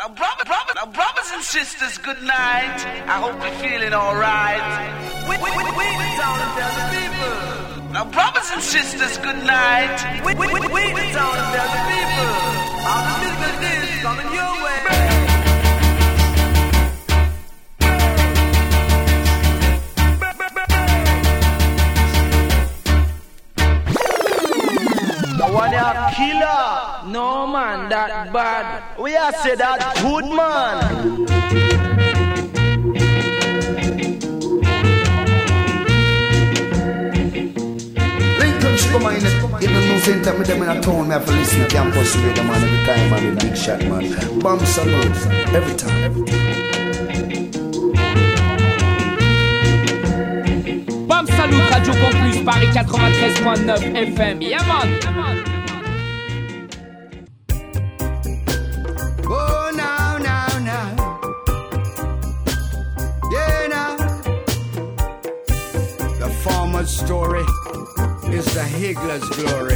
Now, brother, brother, brothers and sisters, good night. I hope you're feeling alright. We, we, we, we the town and tell the people. Now, brothers and sisters, good night. We, we, we, we town and tell the people. All the business is coming your way. a killer. No man, that bad. We are say that good man. Come on, in the news center, me them in a town, me have to listen to campus radio, man, every time, man, big shot, man. Bomb salute, every time. Every time. Bam Salut, Radio Campus, Paris 93.9 FM. Yeah, man. story the glory.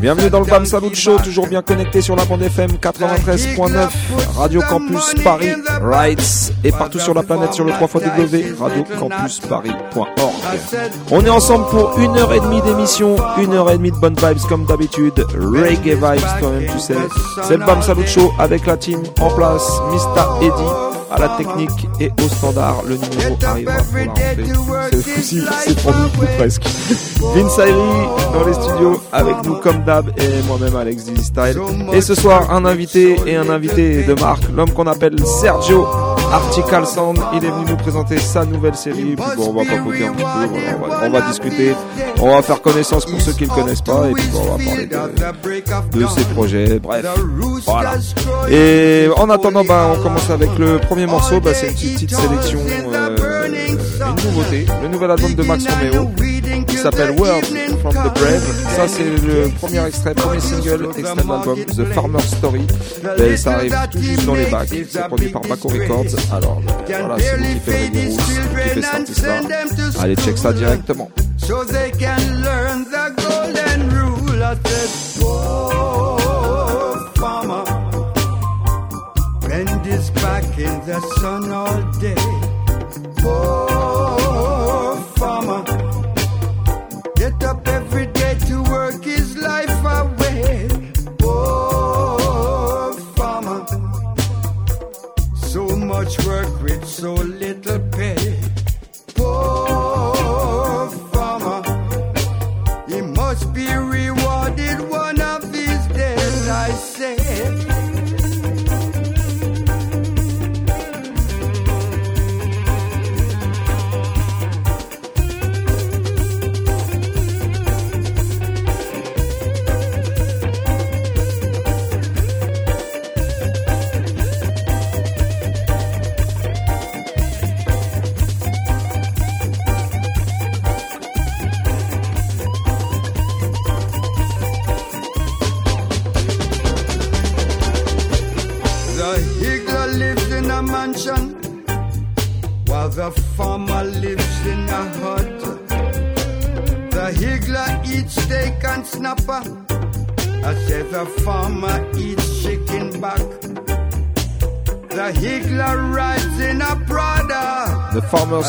Bienvenue dans le BAM Salut Show, toujours bien connecté sur la bande FM 93.9 Radio Campus Paris, Rights et partout sur la planète sur le 3 radiocampusparis.org. On est ensemble pour une heure et demie d'émission, une heure et demie de bonnes vibes comme d'habitude, reggae vibes quand même tu sais. C'est le BAM Salut Show avec la team en place, Mista Eddie à la technique et au standard. Le numéro arrivera pour la C'est c'est pour nous presque. Vince dans les studios avec nous comme d'hab et moi-même Alex Dizzy Style. Et ce soir, un invité et un invité de marque, l'homme qu'on appelle Sergio Artical Sound. Il est venu nous présenter sa nouvelle série. Puis bon, on va papoter un petit peu, on, va, discuter, on va faire connaissance pour ceux qui ne connaissent pas et puis bon, on va parler de, de ses projets. Bref, voilà. Et en attendant, bah, on commence avec le premier morceau, bah, c'est une petite, sélection, euh, une nouveauté, le nouvel album de Max Romeo s'appelle World from the Brave. Ça, c'est le premier extrait, premier single extrait de l'album, The Farmer Story. Et ça arrive tout juste dans les bacs. C'est produit par Baco Records. Alors, voilà, si vous kiffez le rouge, si vous kiffez cet artiste-là, allez check ça directement. So they can learn the golden rule. I said, in the sun all day. Oh,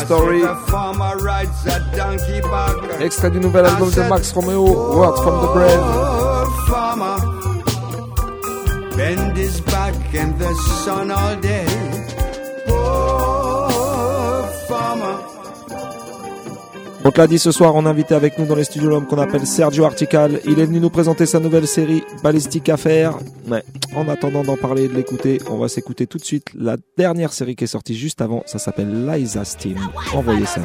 Story. Extrait du nouvel album de Max Romeo, Words from the Brave. Oh, bend his back in the sun all day. farmer. On te l'a dit ce soir, on a invité avec nous dans les studios l'homme qu'on appelle Sergio Artical. Il est venu nous présenter sa nouvelle série Ballistic Affair. Mais en attendant d'en parler et de l'écouter, on va s'écouter tout de suite la dernière série qui est sortie juste avant. Ça s'appelle Liza Steam. Envoyez ça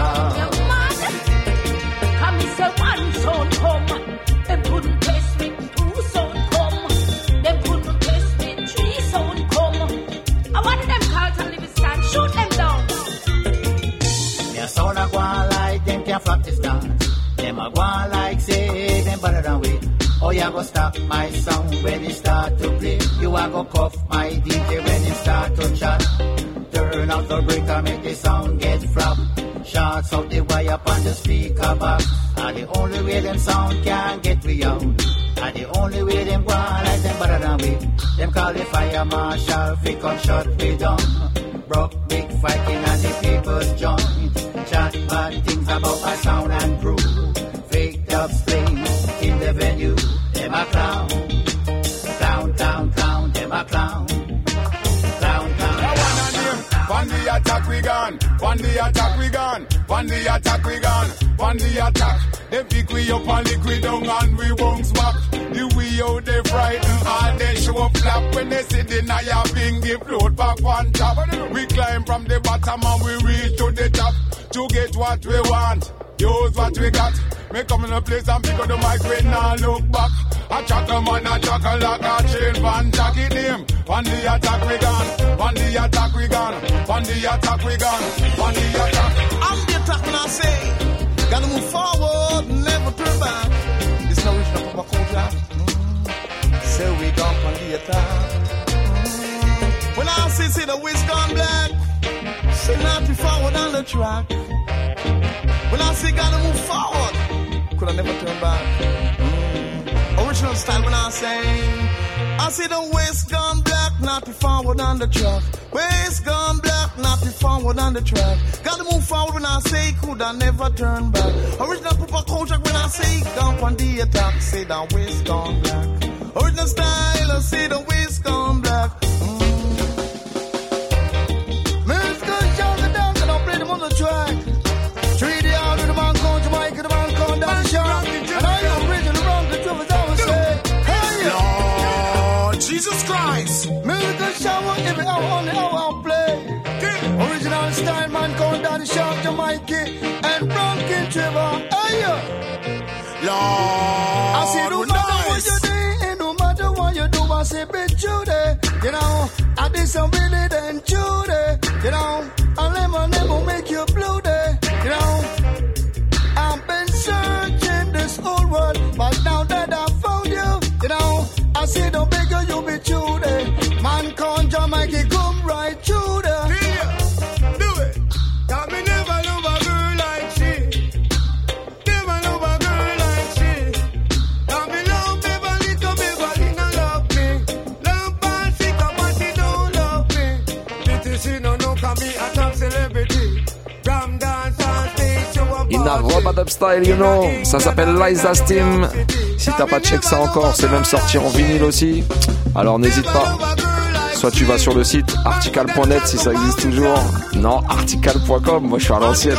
out. You go stop my sound when it start to play. You a go cuff my DJ when it start to chat. Turn off the breaker, make the sound get flop. Shots out the wire on the speaker box. Are the only way them sound can get me out. Are the only way them go like them better than we. Them call the fire marshal, fi come shut we down. Broke big fighting and the people's joint. Chat bad things about my sound and crew. Fake up strings in the venue. Clown. Clown, clown, clown, them a clown. One the attack we gone, one the attack we gone, one the attack we gone, one the attack. They pick we up and liquid down and we won't smack. Out they frighten, all they show up flap when they see the Naya bingy float back one top. We climb from the bottom and we reach to the top to get what we want. Use what we got. Me come in a place and pick up the mic when I look back. I chuck a man, I chuck a like a chain van tacky name. One the attack we gone, one the attack we gone, one the attack we gone, one the attack. I'm the attack when I say, gotta move forward, never turn back. This no original Papa Kojak. Mm. Say we gone. When I see, see the whisk gone black, say not be forward on the track. When I say gotta move forward, could I never turn back? Mm. Original style when I say, I see the waist gone black, not be forward on the track. Waist gone black, not be forward on the track. Gotta move forward when I say could I never turn back. Original Papa Kojak when I say gone on the attack, say the waist gone black. Original style, I say the waist gone black. Mm. Musical shout the dance and I'll play them on the track. 3D out of the man called Jamaica, the man called Dan Sharp. And I am original wrong, the truth is I would say, hey! Lord Jesus Christ. Musical shower every hour on the hour I play. Original style man called Dan Sharp, Jamaica. And Bronkin Trevor, hey! Lord, I say no I say be there. You know, I did some really then there. You know, I'll never, never make you show up. In a Robot Up Style, you know. Ça s'appelle Liza Steam. Si t'as pas check ça encore, c'est même sorti en vinyle aussi. Alors n'hésite pas. Soit tu vas sur le site article.net si ça existe toujours. Non, article.com, moi je suis à l'ancienne.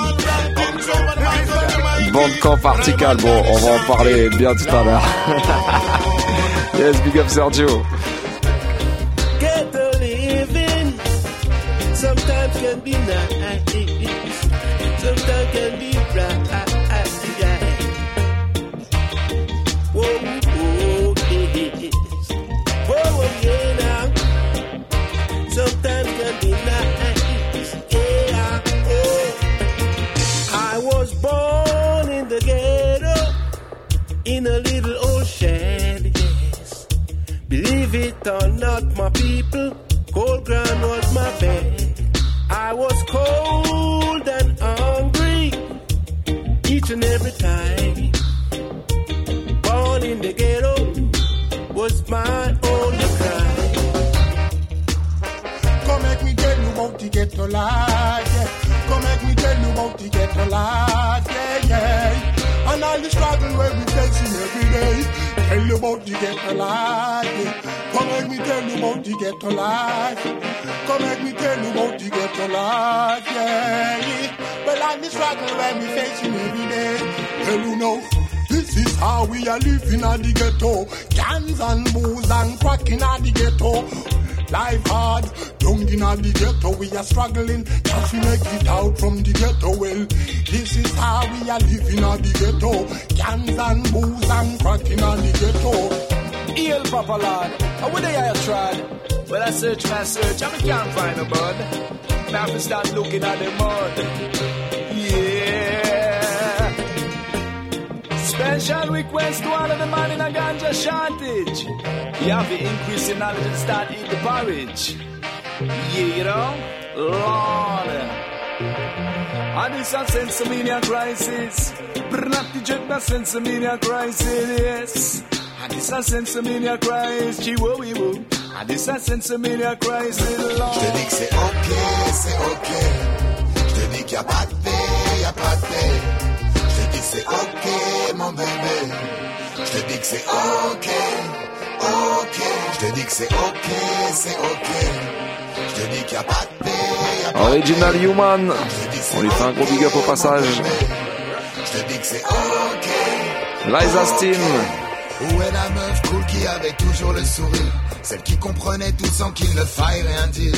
Bandcamp Article, bon, on va en parler bien tout à l'heure. yes, big up Sergio. At the mud. Yeah. Special request to all of the man in a ganja shortage. You have to increase knowledge and start eat the porridge. Yeah, you know? Lord. And this a sensimania crisis. Brnati jet na sensimania crisis, yes. And this a sensimania crisis. Chihuahua. And this a sensimania crisis, Lord. Je dis que ok, c'est ok. Qu'il n'y a pas de paix, y a pas de paix. Je te dis que c'est ok, mon bébé. Je te dis que c'est ok, ok. Je te dis que c'est ok, c'est ok. Je te dis qu'il n'y a pas de paix, y a pas de Original Human. On lui fait un gros big up au passage. Je te dis que c'est ok. Liza Steam. Où est la meuf cool qui avait toujours le sourire? Celle qui comprenait tout sans qu'il ne faille rien dire.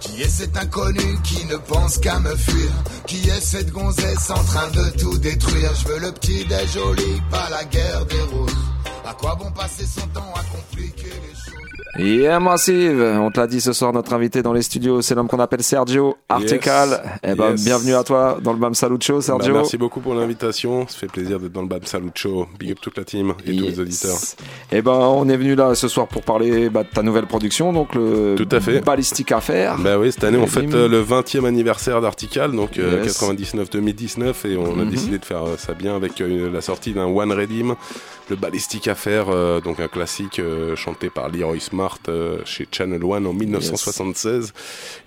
Qui est cet inconnu qui ne pense qu'à me fuir? Qui est cette gonzesse en train de tout détruire? Je veux le petit des joli, pas la guerre des roses. À quoi bon passer son temps à compliquer les choses? Yeah Massive, on te l'a dit ce soir, notre invité dans les studios, c'est l'homme qu'on appelle Sergio Artical. Eh ben, Yes. bienvenue à toi dans le Bam Salut Show, Sergio. Bah, merci beaucoup pour l'invitation. Ça fait plaisir d'être dans le Bam Salut Show. Big up toute la team et tous les auditeurs. Eh ben, on est venu là ce soir pour parler bah, de ta nouvelle production, donc le Tout à fait. Ballistic Affair. Bah oui, cette année on fête euh, le 20e anniversaire d'Artical, donc euh, Yes. 99-2019, et on a Mhm. décidé de faire euh, ça bien avec euh, la sortie d'un One Redeem, le Ballistic Affair, euh, donc un classique euh, chanté par Leroy Smart euh, chez Channel One en 1976,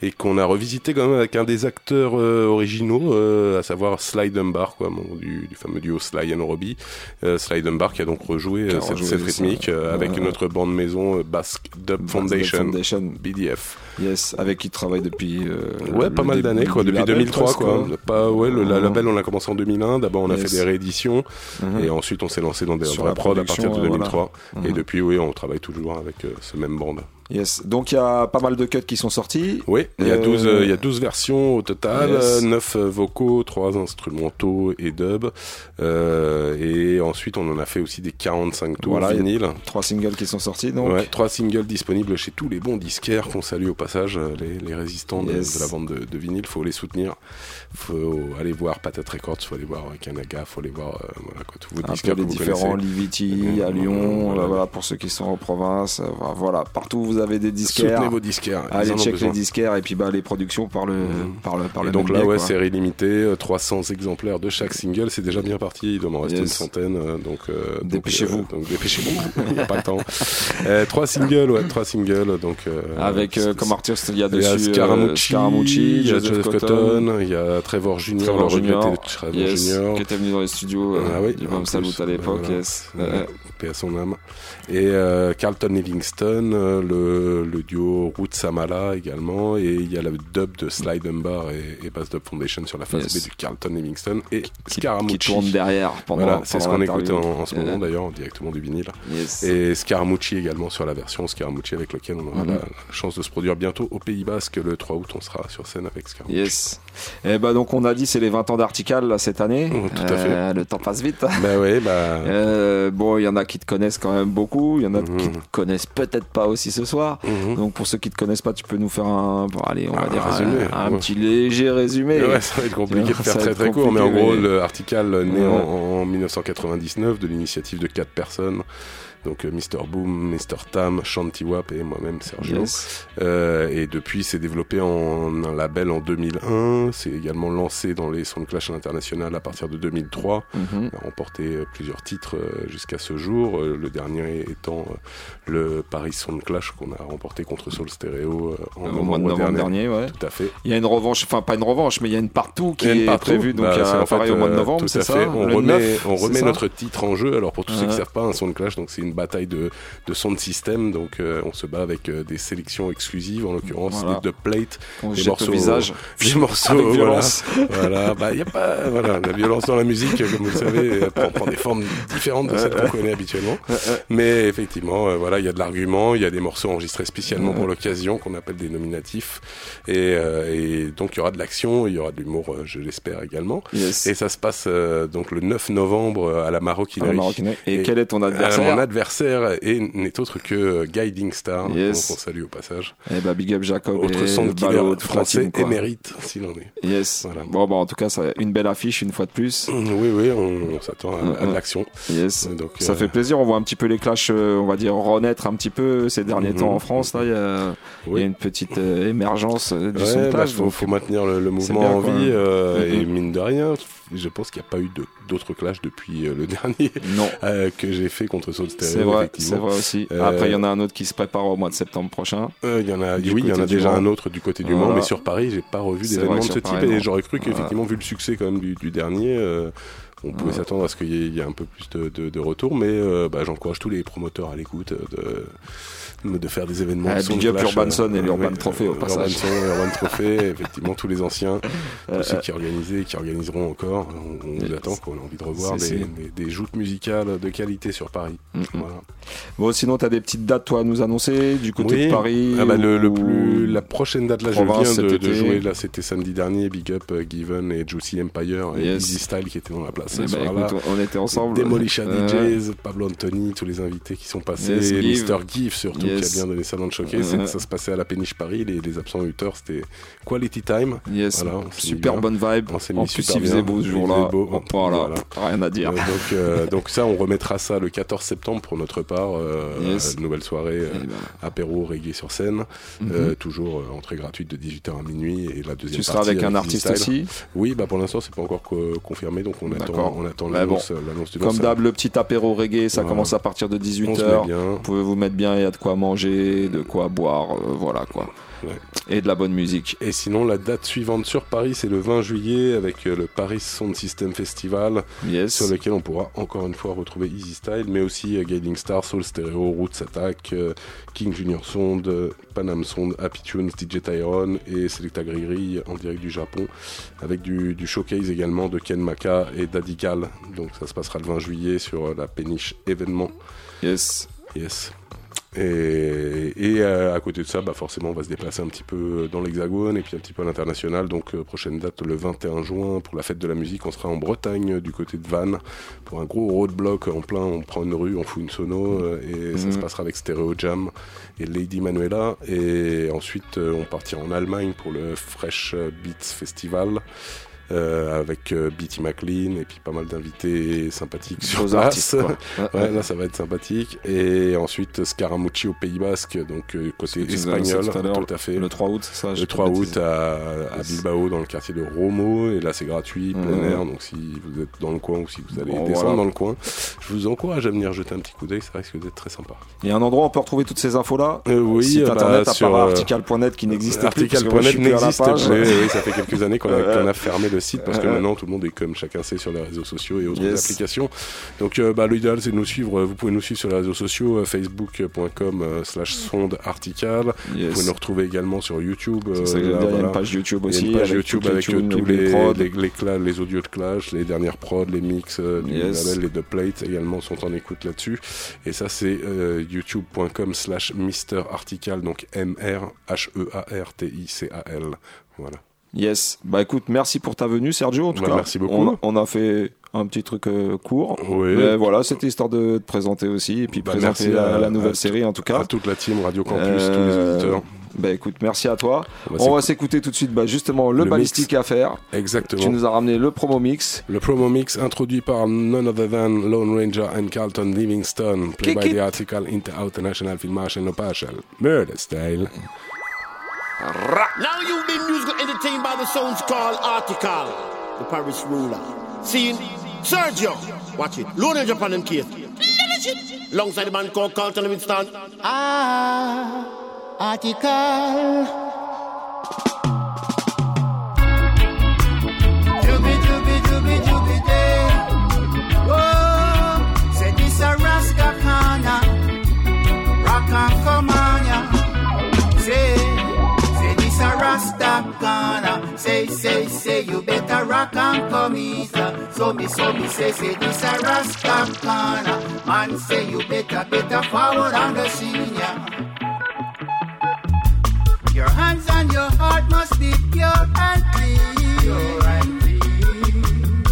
et qu'on a revisité quand même avec un des acteurs euh, originaux, euh, à savoir Sly Dunbar, quoi, du, du fameux duo Sly and Robbie. Euh, Sly Dunbar qui a donc rejoué a cette, cette ça. rythmique euh, avec Ouais. notre bande maison Basque Dub Foundation, Foundation. BDF. Yes, avec qui tu travailles depuis. euh, Ouais, pas mal d'années, quoi, depuis label, 2003, presque, quoi. Pas, ouais, le la label, on a commencé en 2001. D'abord, on a Yes. fait des rééditions. Mhm. Et ensuite, on s'est lancé dans des la prods à partir de production, 2003. voilà. Et Mhm. depuis, oui, on travaille toujours avec euh, ce même bande. Yes. Donc il y a pas mal de cuts qui sont sortis. Oui, il y, a Euh, 12, euh, il y a 12 versions au total, Yes. 9 vocaux, 3 instrumentaux et dub. Euh, et ensuite, on en a fait aussi des 45 tours Voilà, vinyles. Trois singles qui sont sortis donc. Ouais, trois singles disponibles chez tous les bons disquaires qu'on salue au passage, euh, les, les résistants de la vente de, de vinyle, faut les soutenir. Faut aller voir Patate Records, faut aller voir euh, Kanaga, faut aller voir euh, voilà, quoi, tous vos un peu les différents. Liviti à Mhm, Lyon, voilà. là, voilà pour ceux qui sont en province, euh, voilà partout où vous avez des disquaires. Soutenez vos disquaires, Allez check les disquaires et puis bah les productions par le par le par Et le donc là, biais, ouais, quoi. série limitée, euh, 300 exemplaires de chaque single, c'est déjà bien parti, il doit m'en rester Yes. une centaine, euh, donc euh, donc, Dépêchez-vous. euh, donc dépêchez-vous, il n'y a pas le temps. Euh, trois singles, ouais, trois singles, donc euh, Avec euh, comme artiste il y a Il y a dessus euh, Scaramucci, Scaramucci, il y a Joseph, Cotton, il y a Trevor Junior, Trevor le Junior, Trevor yes, Junior. qui était venu dans les studios euh, Ah oui, du Bam Salut à l'époque, voilà. yes. Euh, paix à son âme. Et euh, Carlton Livingston, euh, le, le duo Ruth Samala également, et il y a le dub de Sly Dunbar et, et Bass Dub Foundation sur la face Yes. B du Carlton Livingston et Scaramucci. qui tourne derrière pendant- Voilà, c'est ce qu'on écoute l'interview. en, en ce moment d'ailleurs, directement du vinyle. Yes. Et Scaramucci également sur la version Scaramucci avec lequel on aura la chance de se produire bientôt au Pays Basque le 3 août. On sera sur scène avec Scaramucci. Yes. Et bah donc on a dit c'est les 20 ans d'Artical là, cette année. Tout à fait. Euh, le temps passe vite. Bah ouais, bah. Euh, bon, il y en a qui te connaissent quand même beaucoup. Il y en a Mhm. qui te connaissent peut-être pas aussi ce soir. Donc pour ceux qui te connaissent pas, tu peux nous faire un, bon, allez, on va Un dire résumé, un, ouais. petit léger résumé. Ouais, ça va être compliqué de faire va très très court, mais en gros, mais- le Artical naît Ouais. en, en 1999 de l'initiative de quatre personnes donc euh, Mr Boom, Mr Tam, Shanty Wap et moi-même Sergio. Yes. Euh, et depuis, c'est développé en un label en 2001. C'est également lancé dans les Sound Clash international à partir de 2003. Mhm. On a remporté euh, plusieurs titres jusqu'à ce jour. Le dernier étant le Paris Sound Clash qu'on a remporté contre Soul Stereo en Au mois de novembre dernier, ouais. Tout à fait. Il y a une revanche, enfin pas une revanche, mais il y a une partout qui une est partout. prévue, donc Bah, en pareil fait, au mois de novembre, tout c'est à ça fait. On Le remet, 9, on remet notre titre en jeu. Alors pour tous ceux qui ne savent pas, un sound clash, donc c'est une bataille de, de son de système. Donc euh, on se bat avec euh, des sélections exclusives, en l'occurrence Voilà. des plates, Qu'on des morceaux, visage. des morceaux, Avec voilà. violence. Voilà, bah y a pas, voilà, la violence dans la musique, comme vous le savez, prend, prend des formes différentes de celles qu'on connaît habituellement. Mais effectivement, euh, voilà, il y a de l'argument, il y a des morceaux enregistrés spécialement pour l'occasion qu'on appelle des nominatifs, et, euh, et donc il y aura de l'action, il y aura de l'humour, euh, je l'espère également. Yes. Et ça se passe euh, donc le 9 novembre euh, à la Maroquinerie. À la Maroquinerie. Et quel est ton euh, adversaire? Mon adversaire est- n'est autre que euh, Guiding Star, Yes. donc on salue au passage. Eh ben, big up Jacob Autre et de français émérite, s'il en est. Yes. Bon, bah, en tout cas, ça, une belle affiche une fois de plus. Oui, oui, on, on s'attend à, à de l'action. Yes. Donc, Ça euh, fait plaisir. On voit un petit peu les clashs, euh, on va dire, renaître un petit peu ces derniers Mhm. temps en France. Là, il y a, il y a une petite euh, émergence du Ouais, sondage. bah, faut, donc, faut maintenir le, mouvement bien, en vie euh, et mine de rien, je pense qu'il n'y a pas eu de- d'autres clashs depuis euh, le dernier Non. euh, que j'ai fait contre Soul Stereo. C'est vrai, c'est vrai aussi. Euh, Après, il y en a un autre qui se prépare au mois de septembre prochain. il y en a, Du oui, il y en a déjà un autre du côté du. Mans, mais sur Paris, j'ai pas revu d'événements de ce type et j'aurais cru qu'effectivement, vu le succès quand même du, dernier, on pouvait Ouais. s'attendre à ce qu'il y, ait- il y ait un peu plus de, de, de retour, mais euh, bah, j'encourage tous les promoteurs à l'écoute de, de faire des événements. Ah, big up Urbanson et euh, l'Urban ouais, Trophy au euh, passage. Et Urban Trophy, effectivement, tous les anciens, Euh, tous ceux euh. qui organisaient et qui organiseront encore. On, on attend, quoi, on a envie de revoir des, des, des joutes musicales de qualité sur Paris. Voilà. Bon, sinon, tu as des petites dates, toi, à nous annoncer du côté Oui. de Paris Ah bah, le, plus, la prochaine date, là, je province viens de, de jouer. Là, c'était samedi dernier. Big Up, euh, Given et Juicy Empire et. Easy Style qui étaient dans la place. Eh ce bah, écoute, on était ensemble. Demolition Euh, DJs, Pablo Anthony, tous les invités qui sont passés. Yes. Mr. Give surtout, Yes. qui a bien donné ça dans le showcase. C'est- Ça se passait à la péniche Paris. Les, les absents 8 heures, c'était quality time. Yes, Voilà, super bonne vibe. On En plus, il faisait beau ce jour-là. beau. Voilà, rien à dire. Euh, donc, euh, donc ça, on remettra ça le 14 septembre pour notre part. euh, Yes. nouvelle soirée, euh, apéro, reggae sur scène. Mhm. Toujours entrée gratuite de 18h à minuit. Et la deuxième Tu seras avec un artiste aussi Oui, bah pour l'instant, c'est pas encore co- confirmé. Donc on attend, D'accord. on attend Bah l'annonce du Comme d'hab, le petit apéro reggae, ça commence à partir de On se 18h. met bien. Vous pouvez vous mettre bien, il y a de quoi manger, de quoi boire, euh, voilà quoi. Ouais. Et de la bonne musique. Et sinon, la date suivante sur Paris, c'est le 20 juillet avec euh, le Paris Sound System Festival, Yes. sur lequel on pourra encore une fois retrouver Easy Style, mais aussi euh, Guiding Star, Soul Stereo, Roots Attack, euh, King Junior Sound, Panam Sound, Happy Tunes, DJ Tyrone et Selecta Griri en direct du Japon, avec du, du showcase également de Ken Maka et Daddy Gal. Donc ça se passera le 20 juillet sur la péniche événement. Yes. Yes. Et, et euh, à côté de ça, bah forcément, on va se déplacer un petit peu dans l'Hexagone et puis un petit peu à l'international. Donc, euh, prochaine date le 21 juin pour la fête de la musique. On sera en Bretagne, du côté de Vannes, pour un gros roadblock en plein. On prend une rue, on fout une sono euh, et ça Mhm. se passera avec Stereo Jam et Lady Manuela. Et ensuite, euh, on partira en Allemagne pour le Fresh Beats Festival. Euh, avec euh, Beatty McLean et puis pas mal d'invités sympathiques sur place. artistes. Ouais, là ça va être sympathique. Et ensuite Scaramucci au Pays Basque, donc euh, côté espagnol, tout à tout à fait. Le 3 août, ça Le pas 3 bêtise. août à, à Bilbao dans le quartier de Romo et là c'est gratuit, plein Ouais. air donc si vous êtes dans le coin ou si vous allez Bon, descendre voilà. dans le coin, je vous encourage à venir jeter un petit coup d'œil, ça risque d'être très sympa. Il y a un endroit où on peut retrouver toutes ces infos là Euh, oui, Site bah, internet à sur, part euh, article.net qui n'existe plus. la n'existe plus. Oui, ça fait quelques années qu'on a, a fermé le site parce que euh, maintenant tout le monde est comme chacun sait sur les réseaux sociaux et autres Yes. applications. Donc euh, bah, l'idéal c'est de nous suivre. Vous pouvez nous suivre sur les réseaux sociaux euh, facebook.com euh, slash sonde article. Vous pouvez nous retrouver également sur YouTube. C'est ça euh, y a voilà. une page YouTube Il y a aussi, une page avec YouTube avec euh, tunes, tous les les, prods. les, les cla- les audios de Clash, les dernières prods, les mix euh, du Yes. label, les deux plates également sont en écoute là-dessus. Et ça c'est euh, youtube.com slash Mister Article, donc M-R-H-E-A-R-T-I-C-A-L. Voilà. Yes. Bah écoute, merci pour ta venue, Sergio. En tout Bah, cas, merci beaucoup. On, on a fait un petit truc euh, court. Oui. Mais voilà, c'était histoire de te présenter aussi et puis Bah, présenter la, à- la nouvelle à- série en tout cas. à toute la team Radio Campus, Euh, tous les auditeurs. Bah écoute, merci à toi. On va On va s'écouter tout de suite bah, justement le, Le balistique à faire. Exactement. Tu nous as ramené le promo mix. Le promo mix introduit par none other than Lone Ranger and Carlton Livingston, played by it. the article Inter International Film Marshal No Partial. Murder Style. Now you've been musical entertained by the sounds called Heartical, the Paris ruler. Seeing Sergio, watch it, Ranger upon them case. Alongside the man called Carlton Livingston. Ah, Heartical. Say, say, say, you better rock and come. So me, so me say, say this a Rasta corner. Man say you better, better forward on the senior. Your hands and your heart must be pure and clean. Pure and clean.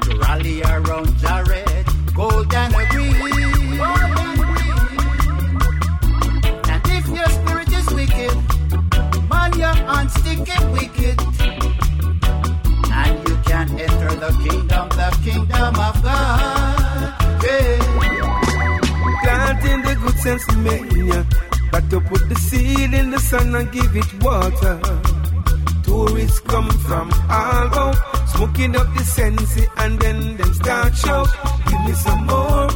To rally around Jared, gold and green. And if your spirit is wicked, man, your hands sticky wicked. The kingdom, the kingdom of God. Yeah. Planting the good sense yeah. Got to put the seed in the sun and give it water. Tourists come from all out, smoking up the sense and then them start shout. Give me some more,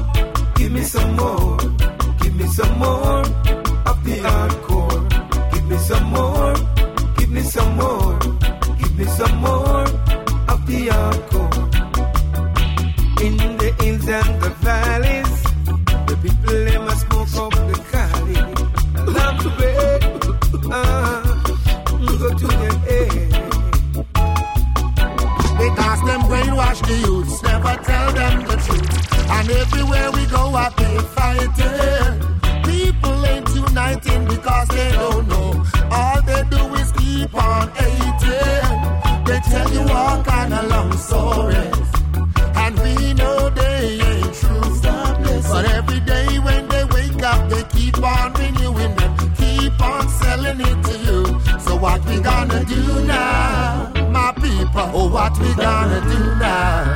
give me some more, give me some more of the hardcore. Give me some more, give me some more, give me some more In the hills and the valleys, the people they must smoke up the Cali. Love to bed, ah, go to the air. Because them brainwash the youths, never tell them the truth. And everywhere we go, I be fighting. People ain't uniting because they don't know. All they do is keep on hating. They tell you all kind of long stories. We know they ain't true. But every day when they wake up, they keep on renewing them, keep on selling it to you. So what we gonna do now, my people? Oh, what we gonna do now?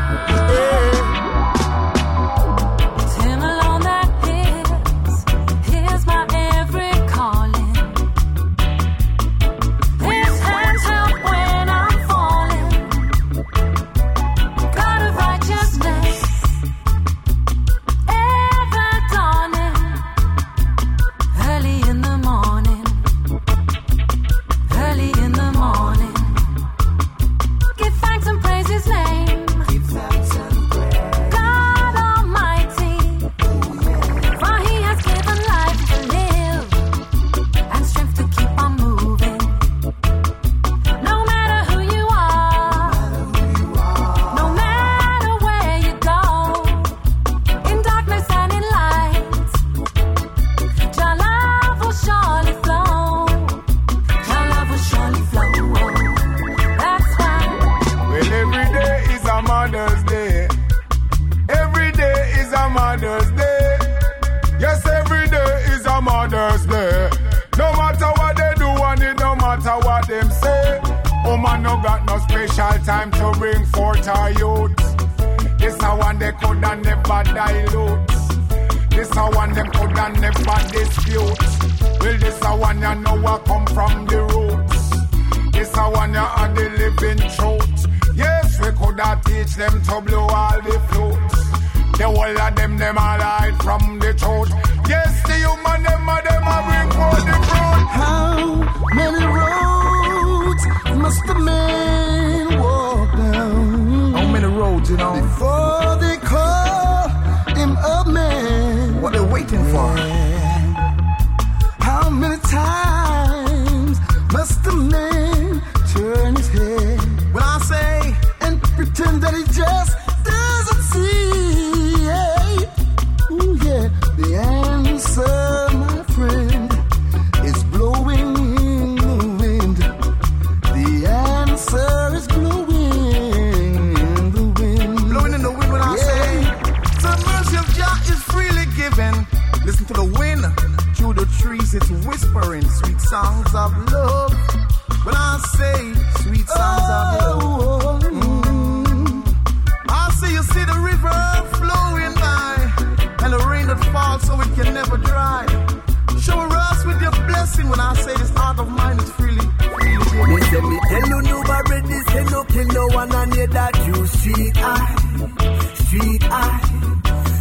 That you street eye, street eye.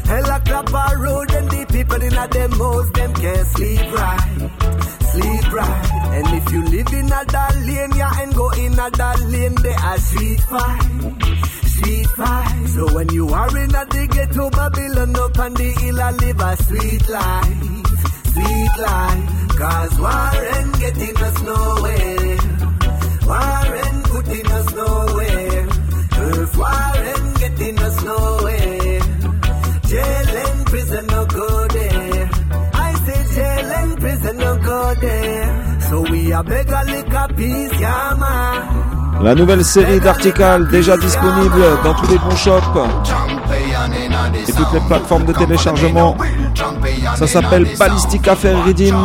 Hell a clap a road and the people in a them house them can't sleep right, sleep right. And if you live in a that lane, yeah, and go in a that lane, they are street fight. So when you are in a the ghetto Babylon up on the hill, I live a sweet life, sweet life. Cause Warren getting us nowhere. Warren putting us nowhere. Earth Warren getting us nowhere. Jail and prison no go there. I say jail and prison no go there. So we a beg a lick a piece, yeah man. La nouvelle série d'Article déjà disponible dans tous les bons shops et toutes les plateformes de téléchargement. Ça s'appelle Ballistic Affair Redeem.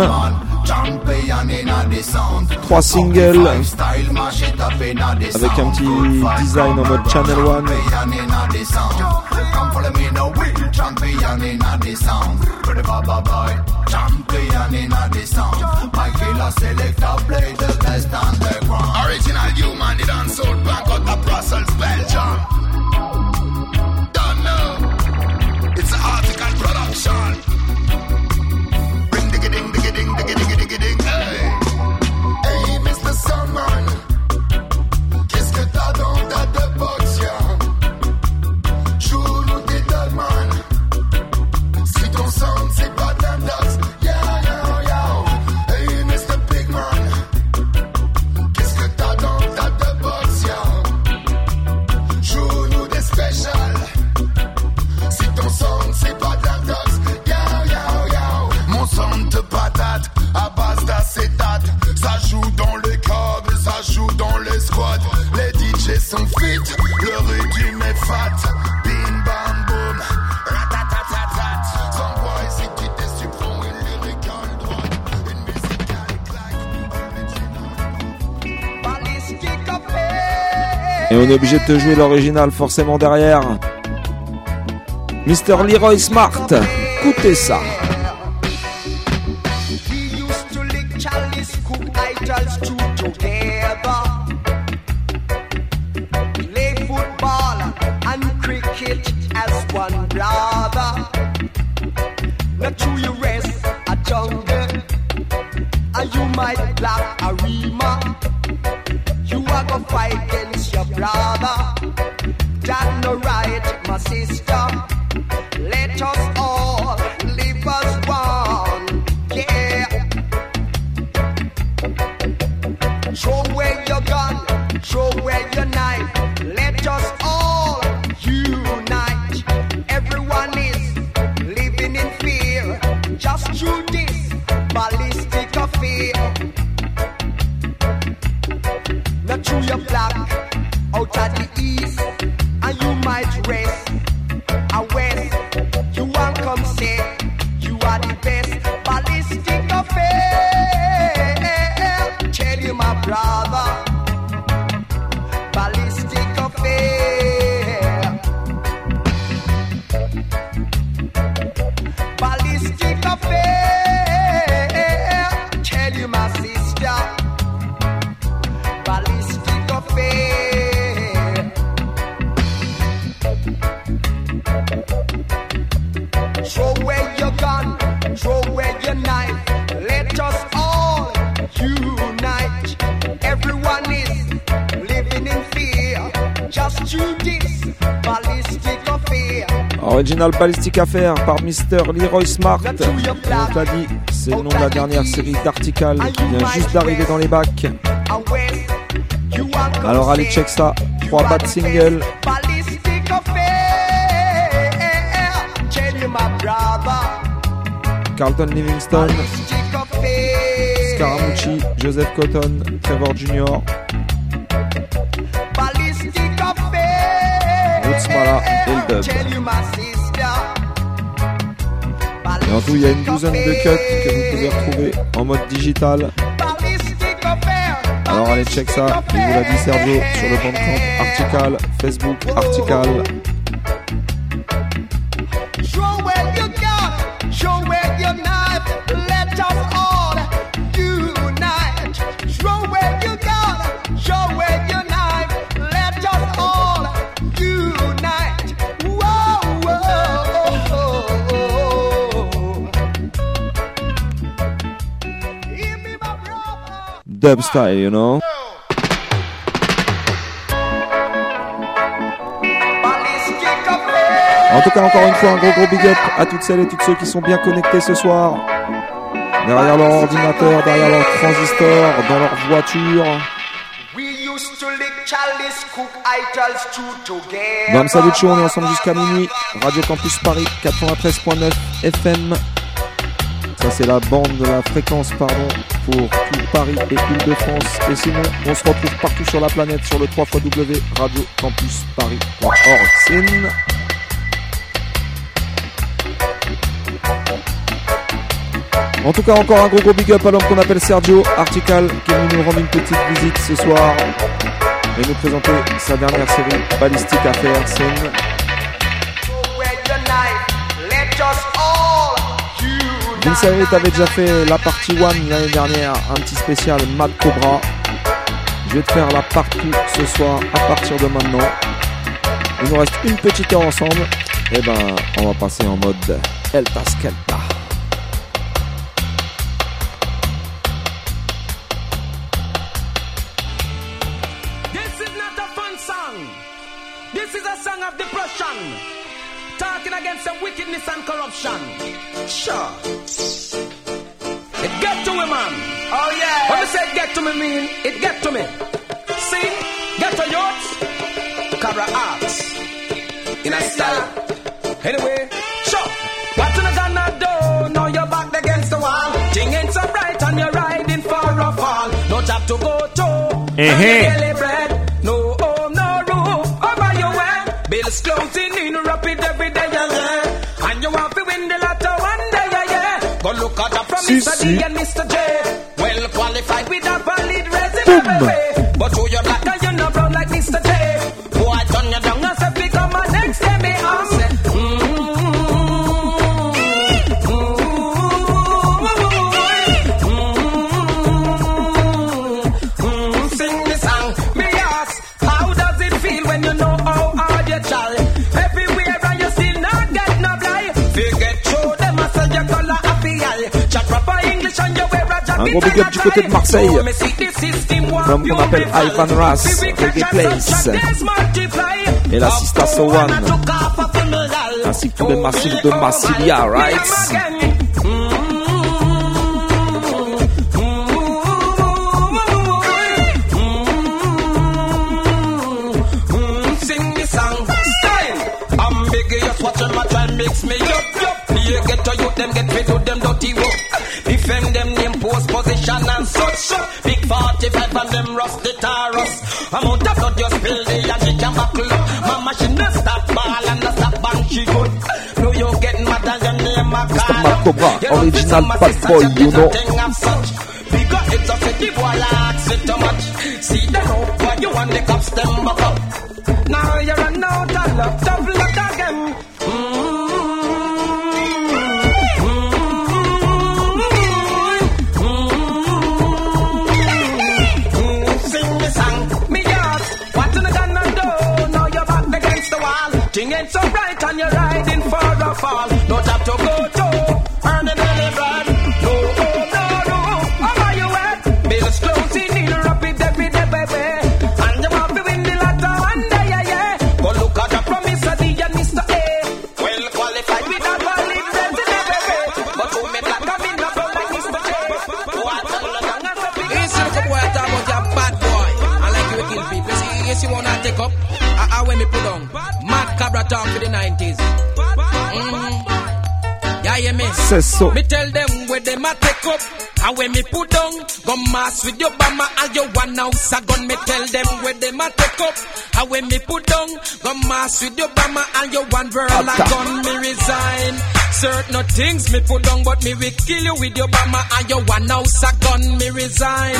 Trois singles avec un petit design en mode Channel One. Come follow me now, we champion on est obligé de te jouer l'original forcément derrière. Mr. Leroy Smart, écoutez ça. Are gonna fight against your brother. That no right, my sister. Let us all Original Ballistic Affair par Mr. Leroy Smart. On t'a dit, c'est le nom de la dernière série d'Article qui vient juste d'arriver dans les bacs. Alors allez check ça, trois bad singles. Carlton Livingston. Scaramucci, Joseph Cotton, Trevor Jr., Ballistic affair. Roots Mala et le dub. En tout, il y a une douzaine de cuts que vous pouvez retrouver en mode digital. Alors allez check ça, il vous l'a dit Sergio sur le Bandcamp Article, Facebook Article. En tout cas, encore une fois, un gros gros big up à toutes celles et tous ceux qui sont bien connectés ce soir. Derrière leur ordinateur, derrière leur transistor, dans leur voiture. Salut Show, on est ensemble jusqu'à minuit. Radio Campus Paris 93.9 FM. Ça c'est la bande de la fréquence pardon pour tout Paris et Île-de-France. Et sinon, on se retrouve partout sur la planète sur le 3 W Radio Campus Paris.org. En tout cas, encore un gros gros big up à l'homme qu'on appelle Sergio Artical qui est venu nous rendre une petite visite ce soir et nous présenter sa dernière série Ballistic Affair Sin. Vince Ayret avait déjà fait la partie 1 l'année dernière, un petit spécial Mad Cobra. Je vais te faire la partie ce soir à partir de maintenant. Il nous reste une petite heure ensemble. Et ben, on va passer en mode Elta Skelta. This is not a fun song. This is a song of depression. Talking against the corruption. Sure. Get to me, mean it get to me. See? Get to youth. Cabra arts. In a style. Anyway, sure. What you gonna do? Now you're back against the wall. Thing ain't so bright and you're riding for a fall. No job to go to. Eh, Daily bread. No home, no roof. Over your head. Bills closing in rapid every day, yeah, yeah. And you want to win the lotto one day, yeah, yeah. Go look at her from Si, Mr. si. D and Mr. J. baby. But who you black and you not brown like Mr. J. Boy, turn you down and say, become my next. Mm, no them, I say Un gros big up du côté de Marseille. Me qu'on appelle beautify. Ivan Ras, Reggae Place. Et la Sista a funeral. Ainsi que tous les massifs de Massilia, right? Watch them a try mix me up. up. Play get to youth, them get fit to them dirty work. 45 and them rusty taros. Amount of blood you spill the and she can buckle up. Mama she no stop ball and no stop bang she good. No you get mad and your name a Mr. call. Mad Cobra, original bad boy, you know. thing of such. Because it's a city boy likes it too much. See up why you want the cops them back up. Now you're out of love, so bright Mad talk for the 90s. Mm. Yeah, yeah, me. C'est so. Me tell them where them a take up. And when me put down, go mass with your bama and your one house a gun. Me tell them where them a take up. And when me put down, go mass with your bama and your one girl a Atta. gun. Me resign. Certain things me put down, but me will kill you with your bama and your one house a gun. Me resign,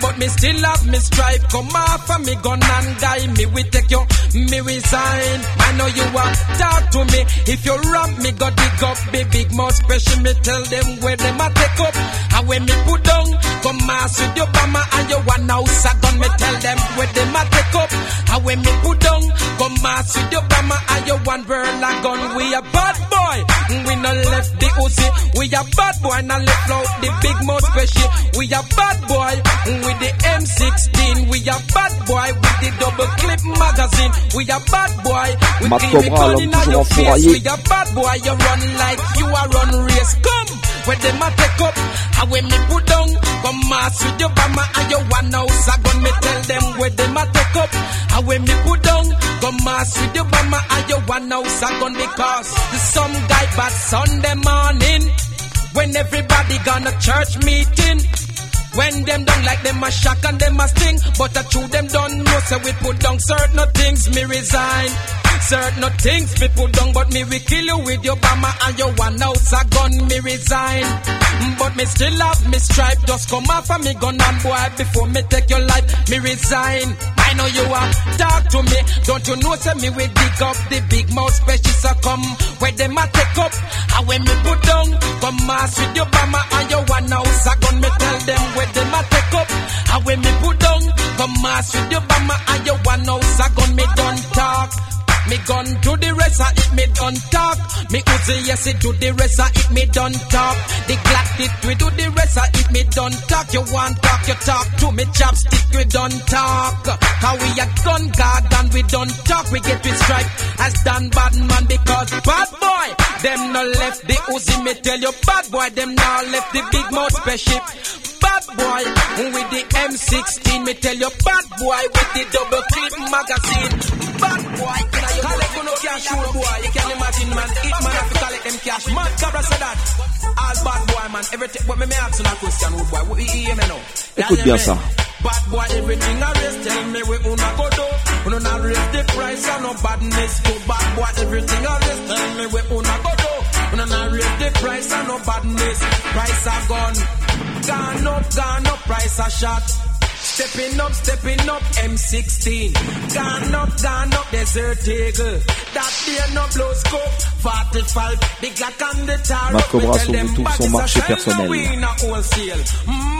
but me still have me stripe. Come off of me gun and guy me we take you. Me resign. I know you are talk to me. If you ramp me, go dig up the big mouth special. Me tell them where them a take up. And when me put down, come mass with your bama and your one house a gun. Me tell them where them a take up. And when me put down, come mass with your bama and your one burn a gun. We a bad boy. Mm, we no left the Uzi. We a bad boy. Now left out the big mouth special. We a bad boy mm, with the M16. We a bad boy with the double clip magazine. We a bad boy. We Mad Cobra, l'homme toujours your face. enfouraillé. We a bad boy. You run like you a run race. Come where them a take up. And when me put down, come mass with your bama and your one house. I gun me tell them where them a take up. And when me put down, come mass with your bama and your one house. I gun because some guy bad Sunday morning. When everybody gonna church meeting. When them done like them a shock and them a sting. But I true them don't know so we put down certain things. Me resign. Certain things me put down but me we kill you with your bama and your one house a gun. Me resign. Mm, but me still have me stripe. Just come off of me gun and boy before me take your life. Me resign. I know you are. Talk to me. Don't you know say me we dig up the big mouth special so come. Where them a take up? And when me put down? Come mass with your bama and your one house a gun. Me tell them where them a take up and when me put down come mass with your bama and your one house a gun me done talk me gun to the rest of it, me done talk. Me Uzi, yes, it do the rest of it, me done talk. The Glock, it we do the rest of it, me done talk. You want talk, you talk to me chopstick, we done talk. How we a gun guard and we done talk. We get we strike as done bad man because bad boy. Them no left the Uzi, me tell you bad boy. Them now left the big mouth spaceship. Bad boy with the M16, me tell you bad boy with the double clip magazine. Bad boy, collect no cash, shoot boy. You can imagine man, it man have to collect them cash. Mad Cobra said that. All bad boy man, everything. But me me ask you a question, rude boy. What you hear me now? Écoute bien ça. Bad boy, everything I raise, tell me we una go do. Una not raise the price and no badness to bad boy, everything I raise, tell me we una go do. Una not raise the price and no badness. Price a gone, gone up, gone up, price a shot. Stepping up, stepping up, M16. Gone up, gone up, desert eagle. That no blow scope, 45. The Glock and the tar. Mad Cobra Me tell them tout son a marché sell, personnel. no we na wholesale.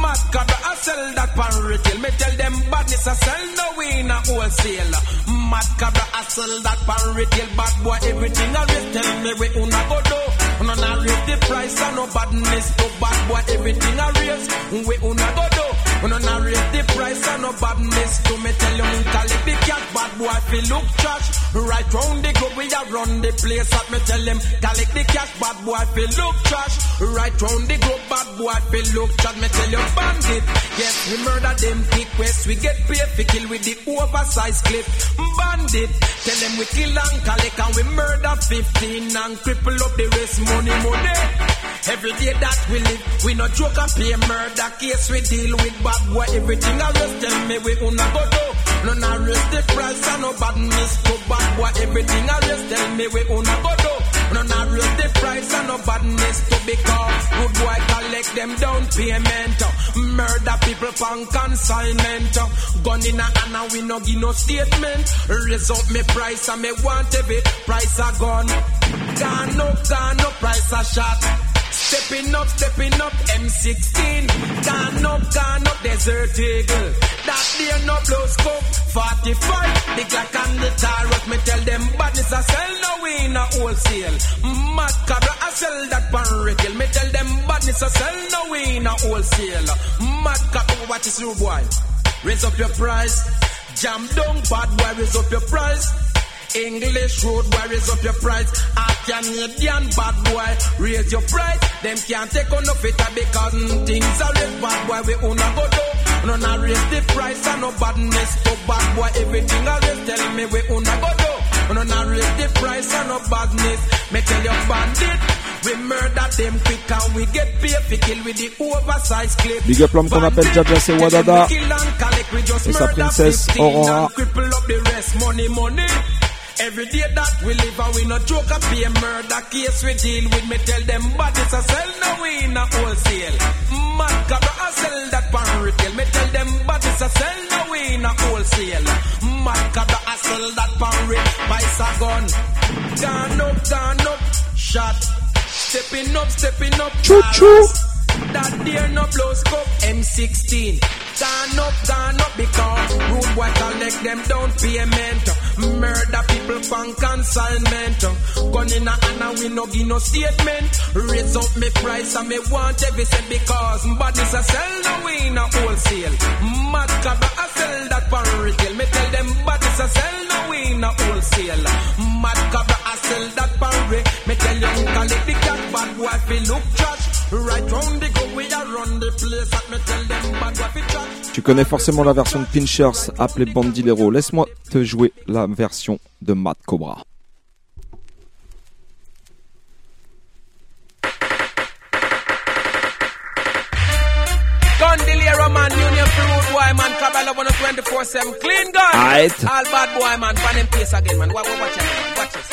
Mad Cobra, I sell that pan retail. Me tell them badness I sell, no na wholesale. Cobra, I sell that pan retail. Bad boy, everything I tell me we una go do. Una na raise the price and no badness to bad boy, everything I raise, we una go do. Una na raise the price and no badness to me tell you me collect the cat bad boy fi look trash. Right round the globe we a run the place at me tell him collect the cash bad boy fi look trash. Right round the globe bad boy fi look trash. Me tell you bandit, yes we murder them quick. We get paid fi kill with the oversized clip. Bandit, tell them we kill and collect and we murder 15 and cripple up the rest money money. Every day that we live, we no joke and pay murder case. We deal with bad boy, everything I just tell me we una go do. No na raise the price and no badness to bad boy, everything I just tell me we una go do. No na raise the price and no badness to because good boy collect them down payment. Murder people on consignment. Gun in a hand and we no give no statement. Raise up me price and me want every price a gun. Gone up, gone up, price a shot. Stepping up, stepping up, M16. Gone up, gone up, Desert Eagle. That day no blow scope, 45. The Glock and the Taurus, me tell them badness I sell, no in a wholesale. Mad Cobra, I sell that retail. Me tell them badness I sell, no in a wholesale. Mad Cobra, what is rude boy? Raise up your price. Jam down, bad boy, raise up your price. English road boy, raise up your price. A Canadian bad boy, raise your price. Them can't take on no fitter because mm, things are red bad boy. We una go do. No na raise the price and no badness to bad boy. Everything I raise, tell me we una go do. No na raise the price and no badness. Me tell you bandit. We murder them quick and we get paid for kill with the oversized clip. Big up l'homme qu'on appelle Jaja c'est Wadada Kill and collect, we just et sa princesse 15 Aurora. and cripple up the rest. Money, money. Every day that we live and we no joke up be a murder case we deal with. Me tell them bodies a sell no we in a wholesale. Mad Cobra a sell that pan retail. Me tell them bodies a sell no we in a wholesale. Mad Cobra a sell that pan retail. Buys a gun. Gone up, gone up, shot. Stepping up, stepping up. Choo choo. That dear no blow scope. M16 Gone up, gone up because Rude boy collect them down payment. Murder people from consignment Gun in a hand and we no give no statement. Raise up me price and me want every cent Because bodies a sell no we a wholesale. Mad Cobra a sell that pan retail. Me tell them bodies a sell no we a wholesale. Mad Cobra a sell that pan retail Me tell you collect the cat bad boy fi look trash Right round the go we a run the place At me tell them bad boy fi trash Tu connais forcément la version de Pinchers appelée Bandelero. Laisse-moi te jouer la version de Mad Cobra. Gondilero man, Union Fruit boy man, Caballa 124-7, clean gun. Aight. All bad boy man, pan him pace again man. Watch, watch, watch, watch this.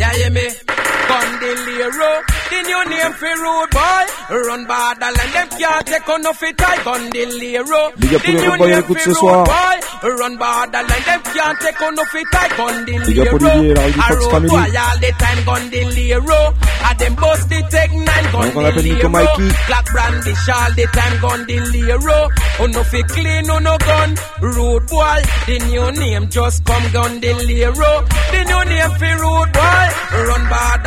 Yeah, hear me? Gondilero, the new name for rude boy. Run bad and them can't take on no fit I Gondilero. The new rude boys à name for soir. rude boy. Run bad and them can't take on no fit I Gondilero. Big up Olivier, la rue du A Fox boy all the time Gondilero. A them bust the take nine Donc on appelle Nico Gondilero. Black brandish all the time Gondilero. Oh no fi clean, oh no gun. Rude boy, the new name just come Gondilero. The new name fi rude boy. Run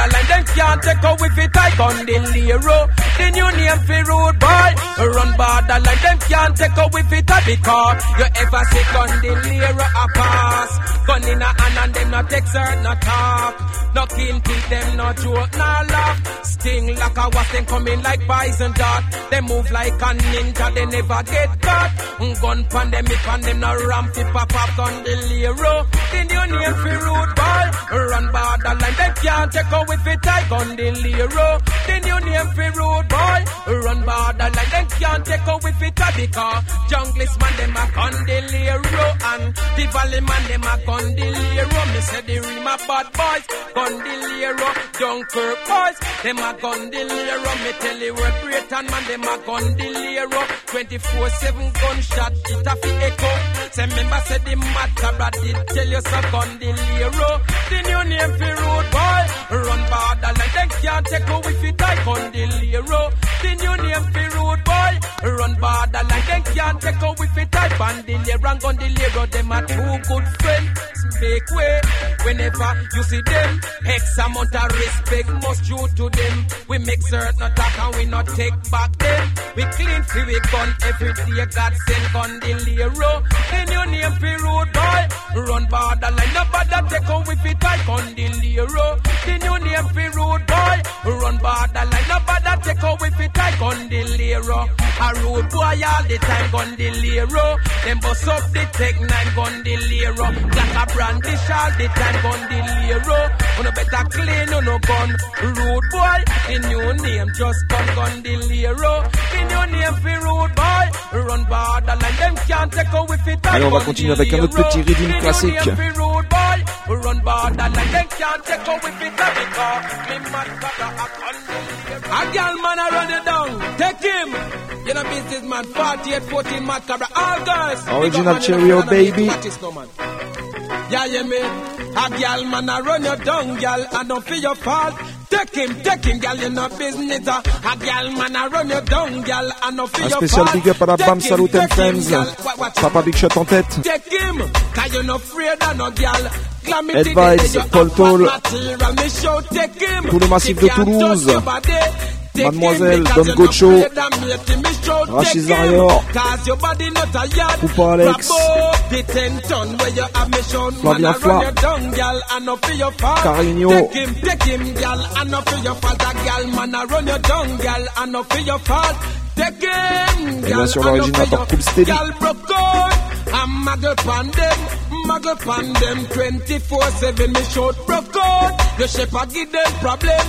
bad and them can't take out with it I Gondilero. The new name fi rude boy. Run bad and them can't take out with it I because you ever see Gondilero a pass. Gun in a hand and them not certain no talk. No kill teeth them no joke no laugh. Sting like a was them coming like poison dart. They move like a ninja, they never get caught. Gun pan them if and them no ramp fi pop up Gondilero. The new name fi rude boy. Run and them can't take out with it I Gondilero. The new name fi rude boy. Run and them can't take out with it I because junglist man them a Gondilero and the valley man them a Gondilero. Me say the rim a bad boys. Gondilero, Dunkirk boys. Them a Gondilero. Me tell you where Britain man them a Gondilero. 24-7 gunshot it a fi echo. Say member say the Mad Cobra did tell you so Gondilero. The new name fi rude boy. Run and them can't take away fi die Gondilero. The new name fi rude boy. Run and them can't take away fi die Bandelero and Gondilero. Them a two good friends. Make way whenever you see them. X amount of respect must due to them. We make certain attack and we not take back them. We clean fi we gun every day. God send Gondilero. The new name fi rude boy. Run borderline, no bother take on with it like. The new name fi rude boy. Run borderline, no bother take like Gondilero. A rude boy all the time Gondilero. Them bust up the tech nine a brandish all the time. Uno better clean gun? Rude boy, the new name just come Gondilero. The new name fi rude boy. Run borderline, them can't take like Allez, on va continuer avec un autre petit rhythm classique. Rude boy. Run border can't take away with it because me mad brother a condemn. A man a run it down. Take him. You know business man. 48, 14 Mad Cobra. All girls. Original Big up man, Cheerio, baby. practice no man. Yeah, yeah, me. A girl man a run you down, girl. I don't feel your fault. Take him, take him, girl, you no business. uh. A girl man a run you down, girl. I don't feel Un your spécial fault. big up à la Bam him, Salut and Friends. girl. What- what- Papa Big Shot en tête. Take him, cause you no afraid of no girl. Advice, Paul Paul, tout le massif de Toulouse, Mademoiselle, Don Gocho, Rachid Zarior, Coupa Alex, Fla, Carigno, et bien sûr l'original par Cool Steady. A muggle pan them 24-7 me shout broke out. The shepherd give them problem.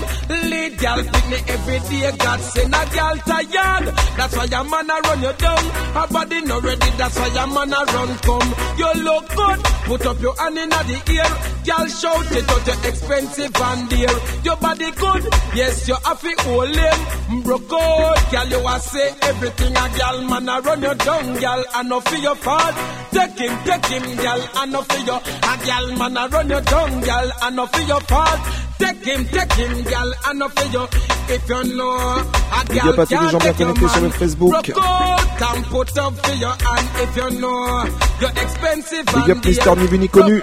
Lead gal pick me every day. God send a gal tired. That's why your man a run you down. Her body not ready. That's why your man a run come. You look good. Put up your hand in the ear. Gal shout it out. You expensive and dear. Your body good. Yes, you have to hold him. Broke out. Gal you a say everything a gal man a run you down. Gal and no for your fault. Take him, take him, gal and no for your. A gal man a run you down. Gal and no for your fault. Take him, take him, gal and no for your. If you know a up à tous les gens bien your connectés sur le. Facebook. Put up for your hand. If you know you're expensive Big up Mister dear. Ni vu ni connu.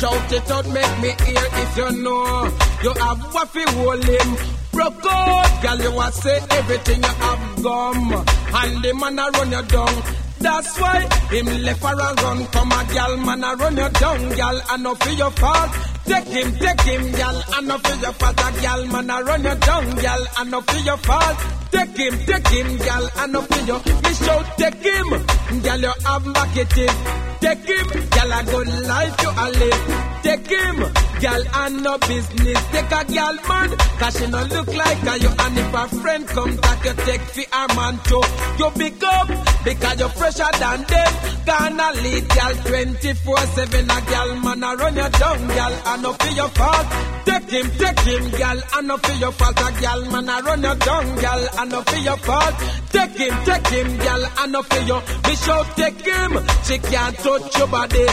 Shout it out, make me hear if you know you have waffy hold him. Broke out, girl, you want say everything you have gum, and the man a run you down. That's why him left her a run. Come a gal, man a run you down, gal, and no for your fault. Take him, take him, gal, and no for your. A gal, man a run you down, gal, and no for your fault. Take him, take him, gal, and no for your. Me shout, take him, gal, you have marketing. Take him, gal, a good life you a live. Take him, gal, and no business. Take a gal, man, cause she no look like her. You and if a friend come back, you take for a man too. You big up, because you're fresher than them. Gonna lead gal 24-7. A gal, man, a run you down, gal, and no for your fault. Take him, take him, gal, and no for your fault. A gal, man, I run you down, gal, and no for your fault. Take him, take him, gal, and no for your. Me shout, take him. She can't touch your body.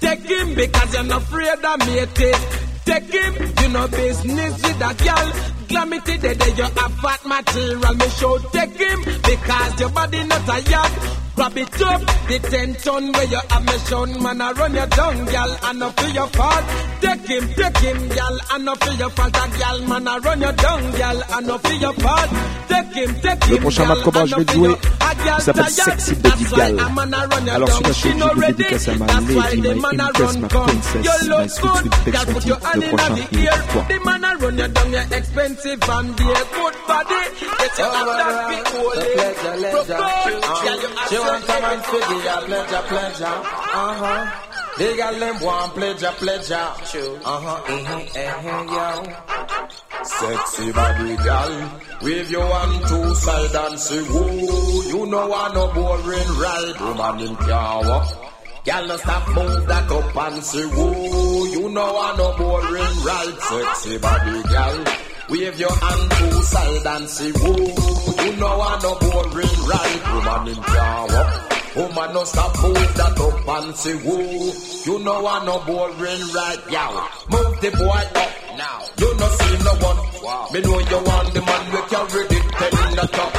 Take him because you're not afraid of me. Eh? Take him, you know business with a gal. Glamity the day you have fat material. Me show take him because your body not a yard. Grab it up, the ten ton where you have me shown man I run you down, gal, and not for your fault. Take him, take him, gal, and not for your fault. A gal man I run you down, gal, and not for your fault. Take him, take Le him, prochain gal, Mad Cobra, and je vais te jouer. your- Il s'appelle Sexy Baby Gal. a man a run you Alors down. celui-là, She je no suis ready, dédicace à ma lady, my man a impress, run ma princess, my sweet sweet good, Bex gal, put Fenty. your hand Le in prochain, il est pour toi. The man a run you down, you're expensive and dear. Good body, get your hand that big hole in. Broke out, gal, you She want come and figure ya pleasure, pleasure. Uh huh. They got them want pleasure, pleasure. Uh huh. Mm-hmm. Uh-huh, yo. Sexy body girl, wave your one two side and say whoa. You know I no boring ride, woman in walk. Girl, no stop move that up and say whoa. You know I no boring ride, sexy body girl. Wave your hand two side and say whoa. You know I no boring ride, woman in walk. Woman, no stop move that up and say whoa. You know I no boring ride, yow. Move the boy up now. You no see no one. Wow. Me know you want the man we carry the ten in the top.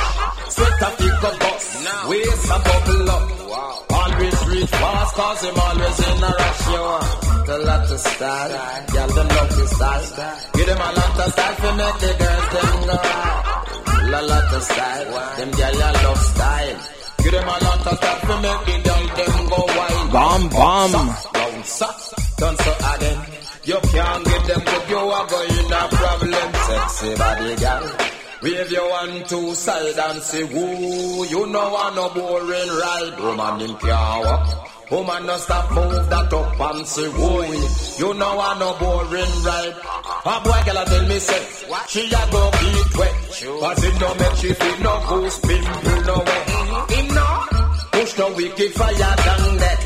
Sweat a figure bust. Now. Waist a bubble up. Wow. Always reach fast cause him always in a rush. You want the lot of style. Girl, them love the style. Give them a lot of style for make the girls them go right. La lot of style. Them girl ya love style. Give them a lot of style for make the girl them go wild. Bam, bam. Round socks, done so again. You can't get them good, you are going a problem. Sexy body girl. Wave your one two side and say woo. You know I no boring ride. Woman in car walk. Woman no stop move that up and say woo. You know I no boring ride. A boy girl a tell me say she a go beat wet. Cause it don't make she feel no goose pimple no way. Him no Push no wicked fire down there.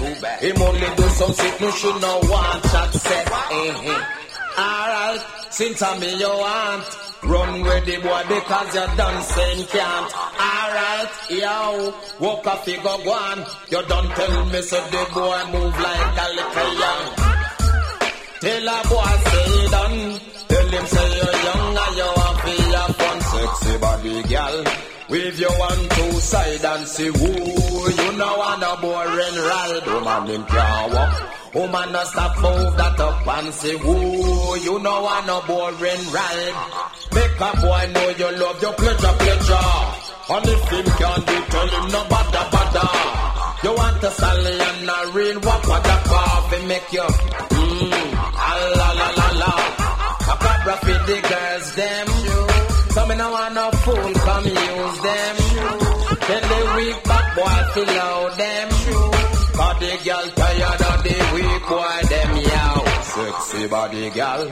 Him only do some sick, no she no want chat set. Mm-hmm. Alright, since I'm in your want. Run with the boy because you're dancing can't. Alright, yo, walk a figure go on. You don't tell me so the boy move like a little young. Tell a boy say done. Tell him say you're young and you want feel your fun. Sexy body girl. with your one two side and see who You know want a boring ride. Woman in walk. Woman no stop move that up and say woo. You know want a boring ride. Make a boy know you love your pleasure, pleasure. And if him can't do, tell him no bada bada. You want a sally and a real wappa da coffee make you mmm, ah la la la la. A cabra for the girls them. So me no want no fool come use them. Tell the weak back boy fill out boy them yow. Sexy body girl.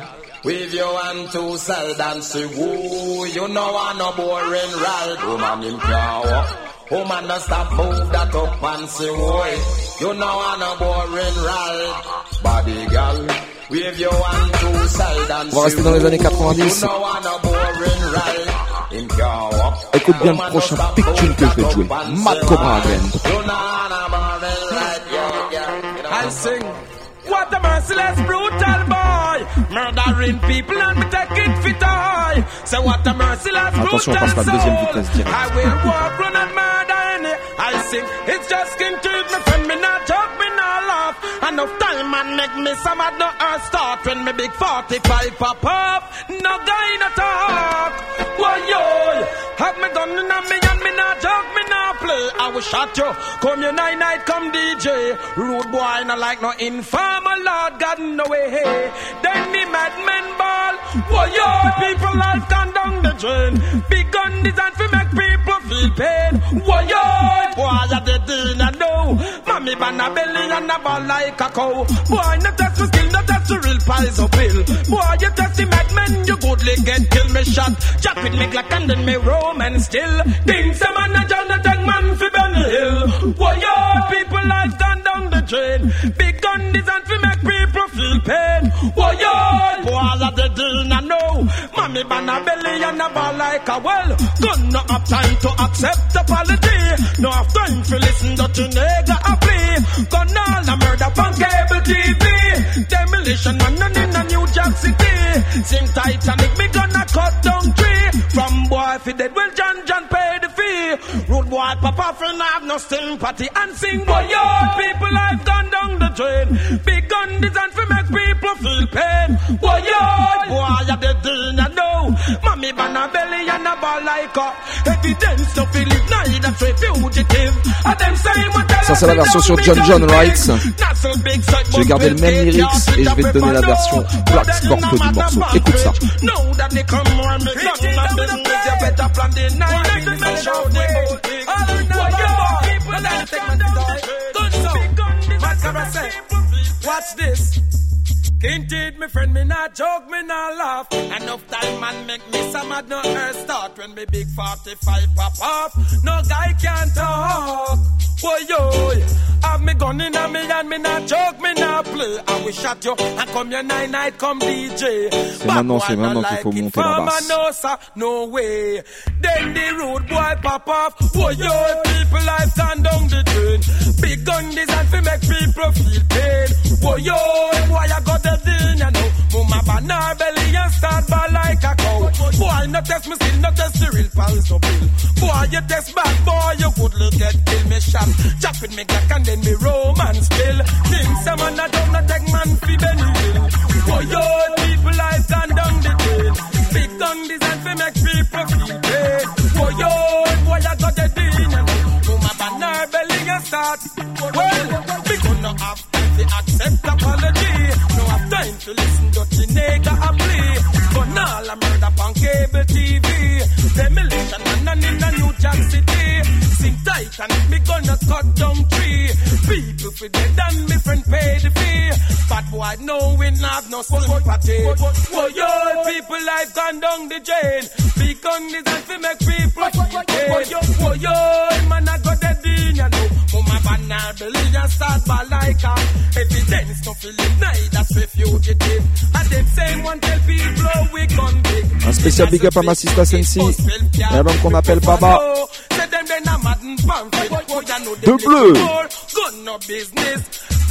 With your hand to sell dance, woo, you know I no boring ride. Woman him can't walk. Woman no stop move that up and say, boy, you know I no boring ride. Body girl, with your hand to sell dance, On va rester dans les années 90. You know I no boring ride. Him can't walk. Écoute bien le prochain pick tune que je vais te jouer. Mad Cobra again. You know I no boring ride, yeah, yeah. I sing. What a merciless, brutal boy. Murdering people and me take it fit I. Say what a merciless, Attention, on brutal passe la deuxième soul. vitesse direct. I will walk, run and murder any. I sing. It's just skin teeth, me friend, me not joke, me not laugh. Enough time and make me some at no earth start when me big 45 pop up. No guy no talk. Why yo? Have me done in a me and me not joke, me not play. I will shot you. Come your night night, come DJ. Rude boy, not like no informer, oh Lord God, no way. Hey. Then the madman ball. Why yo? People life gone down the drain. Big gun designed to make people feel pain. Why yo? Boy, I know. Mommy ban a belly and a ball like a cow. Boy, no test for pies of pill. Boy, you the madman, you goodly get kill me shot. Chop it me like and then me roam and still. Ding some man a take man fi Benny Hill. Boy, yo, people life gone down the drain. Big gun designed to make people feel pain. Boy, yo, boy, you the dean, I know. Mommy ban a belly and a ball like a well. Gun no have time to accept the apology. No have time to listen to nigga a plea. Gun all a murder on cable TV. Demolition man and in a New Jack City. Sing Titanic, me gonna cut down tree. From boy fi dead, well John Rude boy papa friend have no sympathy and sing yo. People life gone down the drain. Big gun designed to make people feel pain. Boy yo, boy you the dean I know. Mommy ban a belly and a ball like a evidence to feel it that's a fugitive. And them say what Ça, c'est la version sur John John Wright. J'ai gardé le même lyrics et je vais te donner la version Black Sport du morceau. Écoute ça. Know that they come more me nothing and business you better plan the night and make sure the thing. Boy, yo, people that take my so, Mascara say, watch this. Kinted, me friend, me not joke, me not laugh. Enough time man make me some mad no earth start when me big 45 pop off. No guy can talk. Boy, yo, have me gun in a me and me not joke, me not play. I will shot you and come your night night, come DJ. C'est maintenant, c'est maintenant qu'il faut monter la basse. no sir, no way. Then the rude boy pop off. Boy, yo, people life gone down the drain. Big gun design to make people feel pain. Boy, yo, boy, I got the thing, you know. Mama banana belly and start ball like a cow. Boy, no test me still, no test the real pals no pill. Boy, you test bad, boy, you could look at kill me shot. Chopping me glack and then me romance kill. Think some man a don't not take man fi Benny Hill. Boy, yo, people life gone down the drain. Big gun design to make people feel Sing tight and me gonna cut down tree. People for dead and me friend pay the fee. But boy, no we not have no sympathy. Oh yo, people life gone down the drain. Big gun design fi make people feel pain. Oh yo, oh yo, man I got the dean, you know. Mama banana belly and start by like a evidence to feel it night that's a fugitive. And them saying one tell people oh, we gun big. Un spécial big up à Massista Sensi. L'album qu'on appelle Baba. De.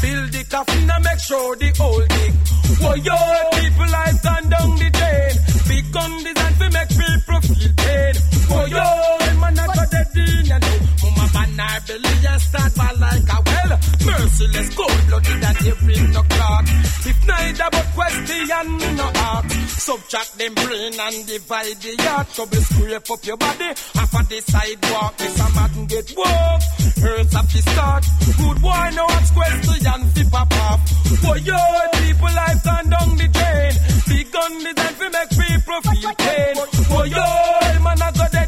Build the coffin and make sure the old dig. Oh, yo, people down the drain. Big gun design to make people feel pain. Oh, yo, man, got belly and start like a well. Merciless, cold blooded and every no clock. If neither but question no art. Subtract them brain and divide the heart. Trouble scrape up your body. Half of the sidewalk, this a man get walk. Hurts up the start. Good boy, no one's question fi pop off. Boy, yo, people life gone down the drain. Big gun design fi make people feel pain. Boy, yo, man, I got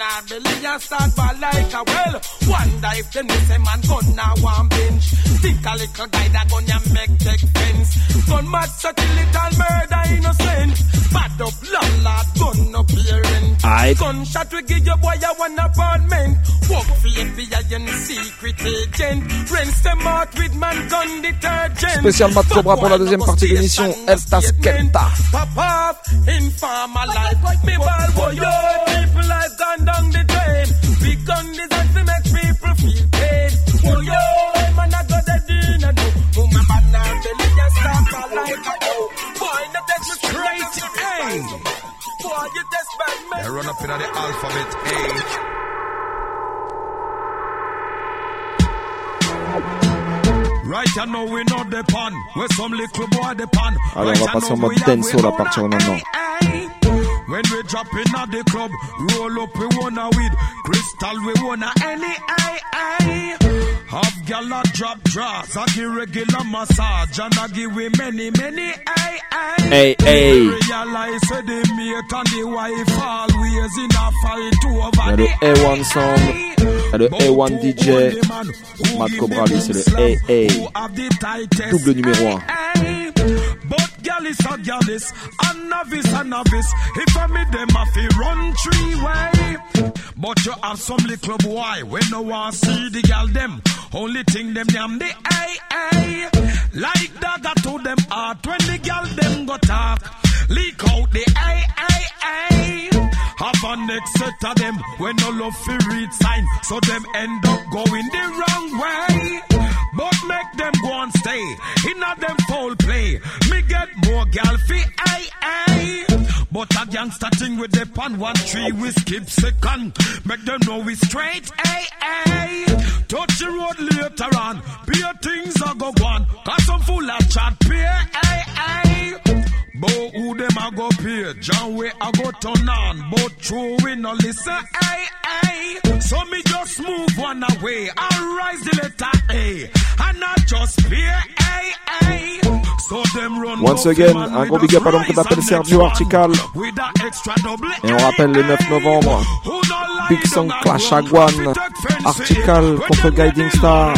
I our belly and start ball like a well. Wonder if them miss a man gun now one bench. Think a little guy that gun ya make take fence. Gun mad so till little murder innocent. Bad up landlord, gun up parent. Aight. Gunshot we give your boy a one apartment. Work for FBI and secret agent. Rinse them out with man gun detergent. Spécial Mad Cobra pour la deuxième partie de l'émission. Estas Kenta. Pop farmer life. Me ball boy, yo, people life gone down the drain. Big gun design to make people feel pain. Oh yo, man, I got the dinner no. Woman, man, now belly just stop a like a oh. Boy, no take me straight to aim. Boy, you just bad man. They run up in the alphabet A. Right you know we know the pan. Where some little boy the pan. Allez, on va passer en mode dancehall à partir de maintenant. When we drop in at the club, roll up we wanna weed, crystal we wanna any ay ay. Have gal a drop draws, I give regular massage, and I give we many many ay ay. Hey, hey. Realize the mate and the wife always in a fight over the le A1 Sound, il y a le A1 DJ, Mad Cobra lui c'est le AA, double numéro 1. But gal is a gal is a novice a novice. If I meet them, I feel run three way. But you have some little boy when no one see the gal them. Only thing them them the ay. Like dagger to them heart when the gal them go talk. Leak out the ay. Have a next set of them when no love fi read sign, so them end up going the wrong way. But make them go and stay in a them foul play. Me get more gal fi ay ay. But a gangster thing with the pan one tree we skip second. Make them know we straight ay ay. Touch the road later on. Beer things a go on. Cause some fool a chat pay ay ay. But who them a go pay? John way I go turn on. But true we no listen. Ay, ay. So me just move one away. I rise the letter A. And I just pay. Ay, ay. So them run Once again, un gros big up à l'homme s'appelle and Sergio Artical. Et on rappelle le 9 novembre, Big Song Clash Agwan, Artical contre Guiding Star.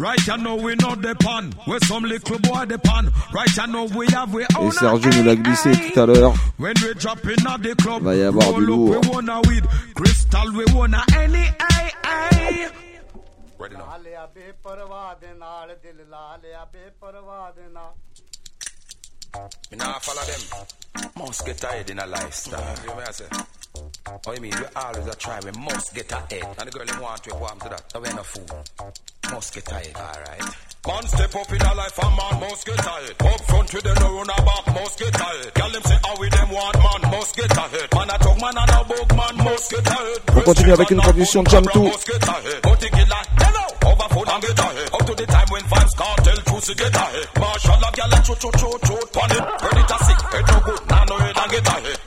Right, you know we know the pan. Where some little boy the pan. Right, you know we have we Et own Sergio nous l'a glissé tout à l'heure. When we drop in at the club, Va y avoir du lourd. we wanna weed, crystal, we wanna any ay ay. Me nah follow them. Must get ahead in a lifestyle. You know what I say? Oh, you mean we always a try, we must get ahead. And the girl them want to warm to that. So we no fool. Must get ahead, alright. Man step up in a life and man must get ahead. Up front with them no run a back must get ahead. Girl them say how we them want man must get ahead. Man a talk man and a bug man must get ahead. On continue avec une production Jam 2. Must get ahead. But the killer hello over phone and get ahead. Up to the time when Vybz Kartel choose to get ahead. Marshall a girl a choo choo choo choo pan it. Predator sick head no good nah no head and get ahead.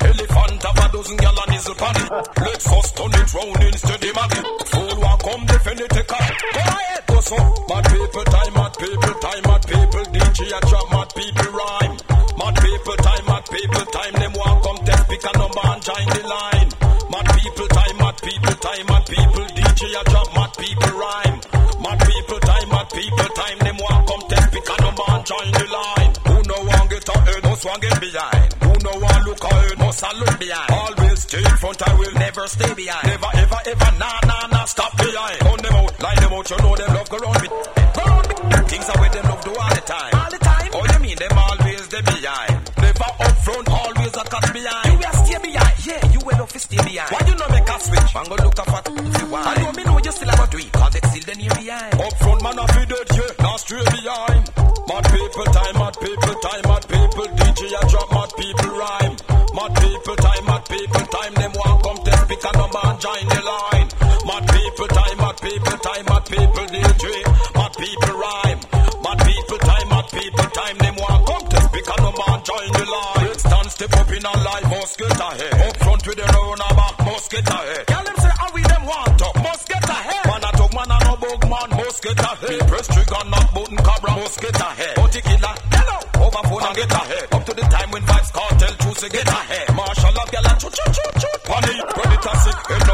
Elephant have a dozen girl and nizzle pan. Let's us turn it round instead of maggie. Fool one come defend it go ahead. Go so mad people time mad people time mad people DJ a drop mad people rhyme. Mad people time mad people time them want come test pick a number and join the line. Mad people time mad people time mad people DJ a drop mad people rhyme. Mad people time mad people time them want come test pick a number and join the line. Who no want get ahead must want get behind. No want look must a look behind. Always stay in front I will never stay behind. Never ever ever nah nah nah stop behind. Gun them out line them out you know them love go round me. Go round me. Things are with them love do all the time. All the time. Oh you mean them always they behind. Never up front always a cut behind. You will stay behind. Yeah you will have stay behind. Why you no make a switch? Man go look up at if you. I know me know you still have to do it. Cause they still the near behind. Up front man a feed it yeah. Now straight behind. Mad people time ahead. Girl them say how we them want up must get ahead. Man a talk man a no bug man must get ahead. Me press trigger knock button cabra must get ahead. The killer hello over phone and get ahead. Up to the time when Vybz Kartel choose to get ahead. Marshall of girl and choo choo choo choo. Panic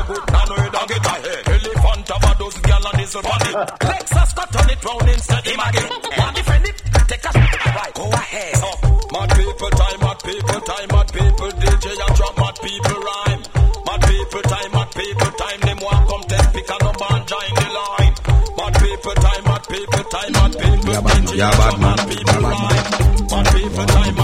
good, now no head and get a head. Elephant have a dozen gal and diesel on it. Lexus cut on it round instead him again. Yeah, bad man. mad people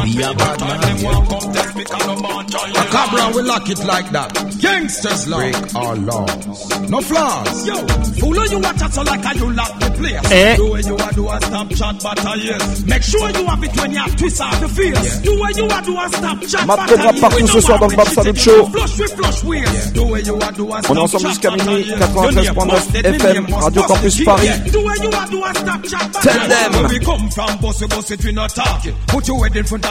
rhyme. Mad people time, mad people time, them want come test pick and no man join the A cabra line. we lock it like that. Gangsters law. Break our laws. No flaws. Yo, fool you watch us so like how you lock the place. Eh. Do what you a do a stop chat battle yes. Make sure you have it when you have twist out the face. Do what you a do a stop chat Map battle programme partout We ce know soir how dans le we Bab shit Salut it, Show. Flush with flush ways. Do what you a do a On est stop ensemble chat jusqu'à battle, minuit, yes. 93.9 Busted, me FM, name must Radio bust Campus it, Paris. yeah. Do what you a do a stop chat battle. Tell them.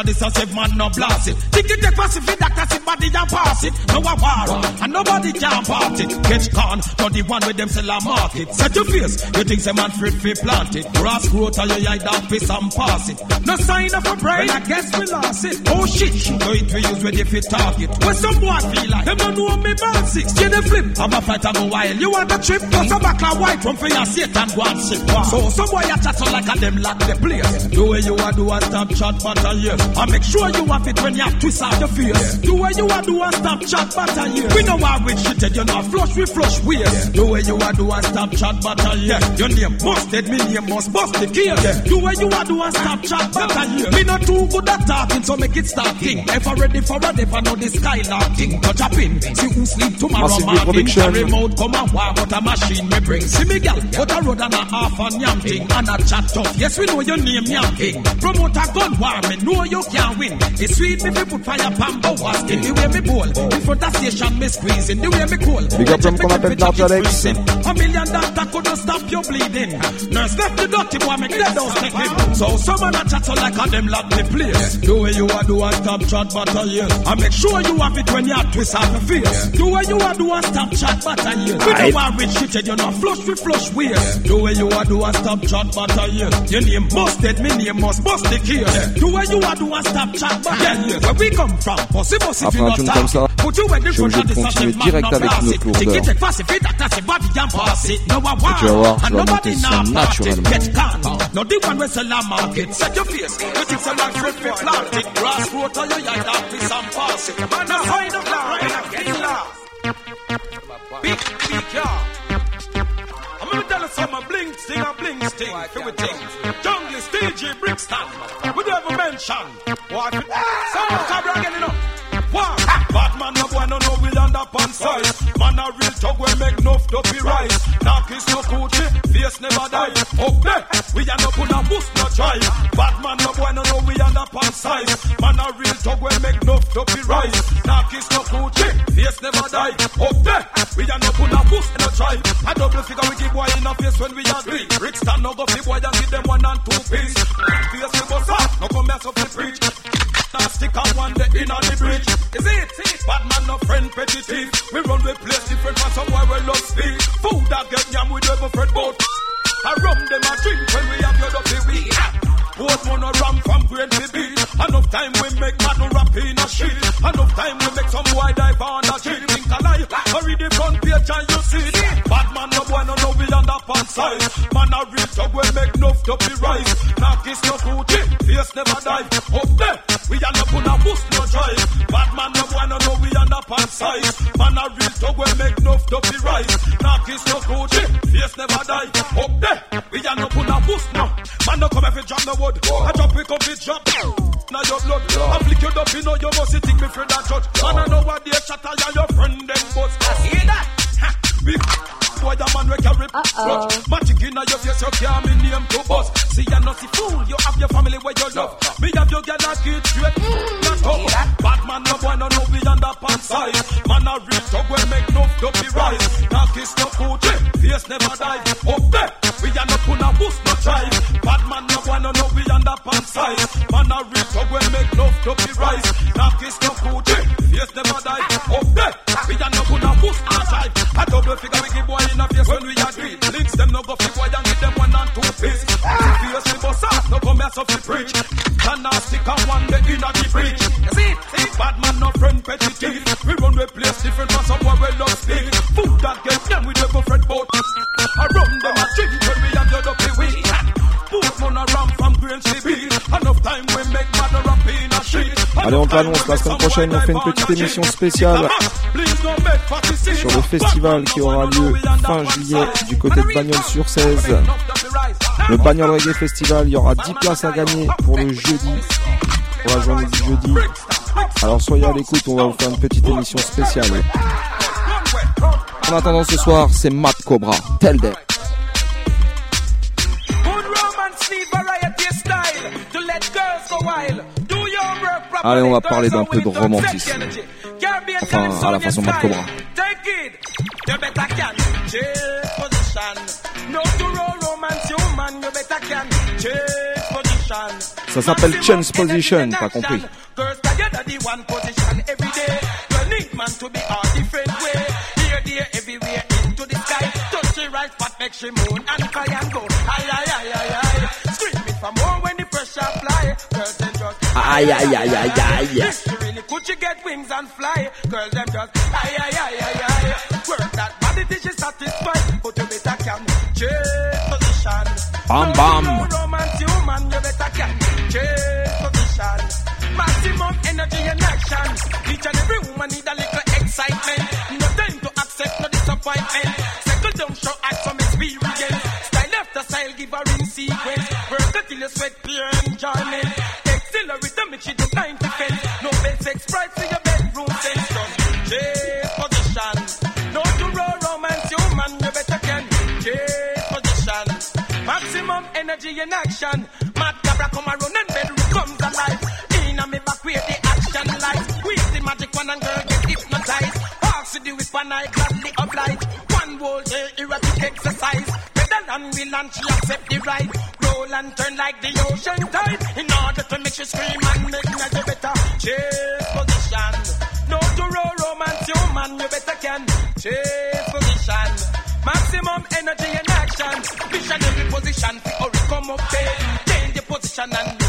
Where it, it, it. This and say man no blast it. Think it take pacific, that can sit body and pass it. No a war, and nobody can part it. Catch con, not the one with them sell a market. Set your face, you think some man fit fi plant it. Grass growth and you eye down piss and pass it. No sign of a brain, I guess we lost it. Oh shit, so it we use when you fit target. When some boy feel like them don't know me bad six. You the flip, I'm a fight and go wild. You want a trip, plus a back and white from for your Satan go and sit. So some boy a chat like a them lock the place. Do what you a do a stop chat battle uh, yes. And make sure you have it when you have twist out the face. Do what you a do a stop chat battle yes. We know how we shit you know flush we flush ways. Do what you a do a stop chat battle yes. Your name must dead, me name must bust the case. Do what you a do a stop chat battle yes. Me not too good at talking so make it start king. Ever ready for a never know the skylark king. Touch a pin, see who sleep tomorrow Massive production. Carry remote come and walk out a machine me bring. See me gal, put a road and a half and yam thing and a chat tough. Yes we know your name yam king. Promote a gun war me know you can win. It's sweet me fi put fire pambo wasking. The way me bowl, in front of station me squeezing. The way me cool. Big up l'homme qu'on appelle Dark Alex. A million doctor couldn't stop you bleeding. Nurse left the dirty boy make dead house take him. So someone a chat so like a them lock the place. Do what you a do a stop chat battle yes. And make sure you have it when you twist out the face. Do what you a do a stop chat battle yes. We know how rich shit you know flush with flush ways. Do what you a do a stop chat battle yes. Your name must dead, me name must bust the case. Do what you a do a stop chat battle yes. Where we come from, pussy pussy Après you un not tune talk. comme ça, Put you in je suis front obligé of de the continuer sachet, direct man, avec no une blast autre it. Take lourdeur. it, take fast, if it attack it, body and pass it. No a Et tu vas war, voir, je and vais nobody monter ça now part it. naturellement. Get calm, no the one we sell a market. Set your face, you think some like fruit we plant it. Grass growth on your yard, that piss and pass it. Man, a sign of life, get laugh. Big, big yard. I'm gonna tell you something, bling sting and bling sting, feel it thing. Jungle DJ Brixton, we never mention. What? Some cabra getting up. Wow. Bad man no boy no up size. Man a real talk we make enough to be rise. Knock is no coochie, face never die. Up there, we are no put a boost no try. Bad man no boy no know we land up on size. Man a real talk we make enough to be rise. Knock is no coochie, face never die. Up there, we are no put a boost no try. A double figure we give boy in a face when we agree. Rick stand no go fi boy and give them one and two piece. Face we bust up, no come mess up the preach. Now stick on one day in the bridge. Is it? Bad man no friend petty thief. We run with place different from somewhere we love speed. Food that get yam we never fret bout. I rum them a drink when we have your dirty weed. Both mono ram from grain to beat. Enough time we make no rap in a sheet. Enough time we make some boy dive on a cheat. Think a lie. Hurry the front page and you see it. Bad man no boy no know we on the pan side. Man a real talk we make enough to be rise. Knock is no coochie. Face never die. Up there. We are not put a boost no drive. Bad man no no know we on the pan side. Man a real talk we make enough to be rise. Knock is no coochie. Face never die. Up there. We are not put a boost no. Man no come every drop the wood. I drop we come fit drop. Now your blood. I flick you up, you know you must think me friend and judge. Man I know what they shatter ya your friend them bust. I see that. Ha. Big boy the man we carry grudge. Magic in your face you can't me name to bust. See you not see fool. You have your family where you love. Me have your girl mm-hmm. that get straight. Not up. Bad man no boy no know we under pants size. Man a real talk we make enough to be rise. Now kiss no coochie. Face never die. Up there. We are not put a boost no drive. Bad man no boy no know we under pants size. Man a real talk we make enough to be rise. A the breach. See, see, bad man no friend petty thief. We run with place different from somewhere we love speak. Food fret about. Around them a drink when we have your dopey weed. Put on a ram from Grange to Beat. Enough time we make mother up in a street. Allez, on t'annonce, la semaine prochaine, on fait une petite émission spéciale sur le festival qui aura lieu fin juillet du côté de Bagnols sur 16. Le Bagnols Reggae Festival, il y aura 10 places à gagner pour le jeudi, la journée du jeudi. Alors soyez à l'écoute, on va vous faire une petite émission spéciale. En attendant ce soir, c'est Mad Cobra. Tell them. Good romance need variety of style to let girls go wild. Do your work properly. Allez, on va parler d'un peu de Girls romantisme. have energy. Caribbean Enfin, time à la sound façon is Mad Cobra. fine. Take it. You better can change position. No to roll romance, you man. You better can change position. Ça s'appelle Chance Position, t'as compris. Aïe aïe aïe aïe aïe Could she get wings and fly? Girl, them just aye aye aye aye aye. Work that body till she satisfied, but you better can change position. Bam bam. You sweat, pure enjoyment. Accelerate, make she do 90 fence. No best sex price for your bedroom sense. Change position. No to roll romance, you man, you better can change position. Maximum energy in action. Mad cabra come around and bedroom comes alive. In a me back where the action lies. With the magic one and girl get hypnotized. Pass to the whip and I gladly oblige. One whole day erratic exercise. Pedal and wheel and she accept the ride. And turn like the ocean tide. In order to make she scream and make me you better change position. No to roll romance, you man, you better can change position. Maximum energy and action. Visionary position or come up. Change the position and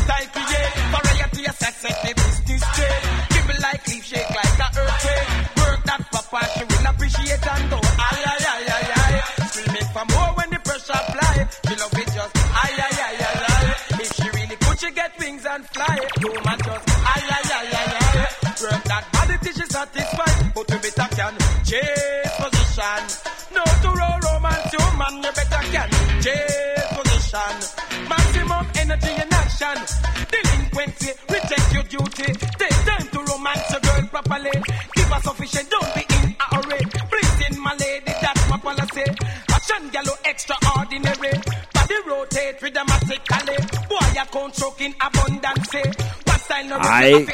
Aye.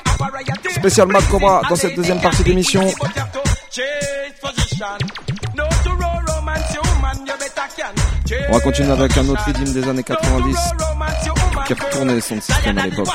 Spécial Mad Cobra dans cette deuxième partie d'émission. Change position. No to roll romance, you man, you better can. Change On va continuer avec un autre rythme des années 90 qui retournait son système à l'époque.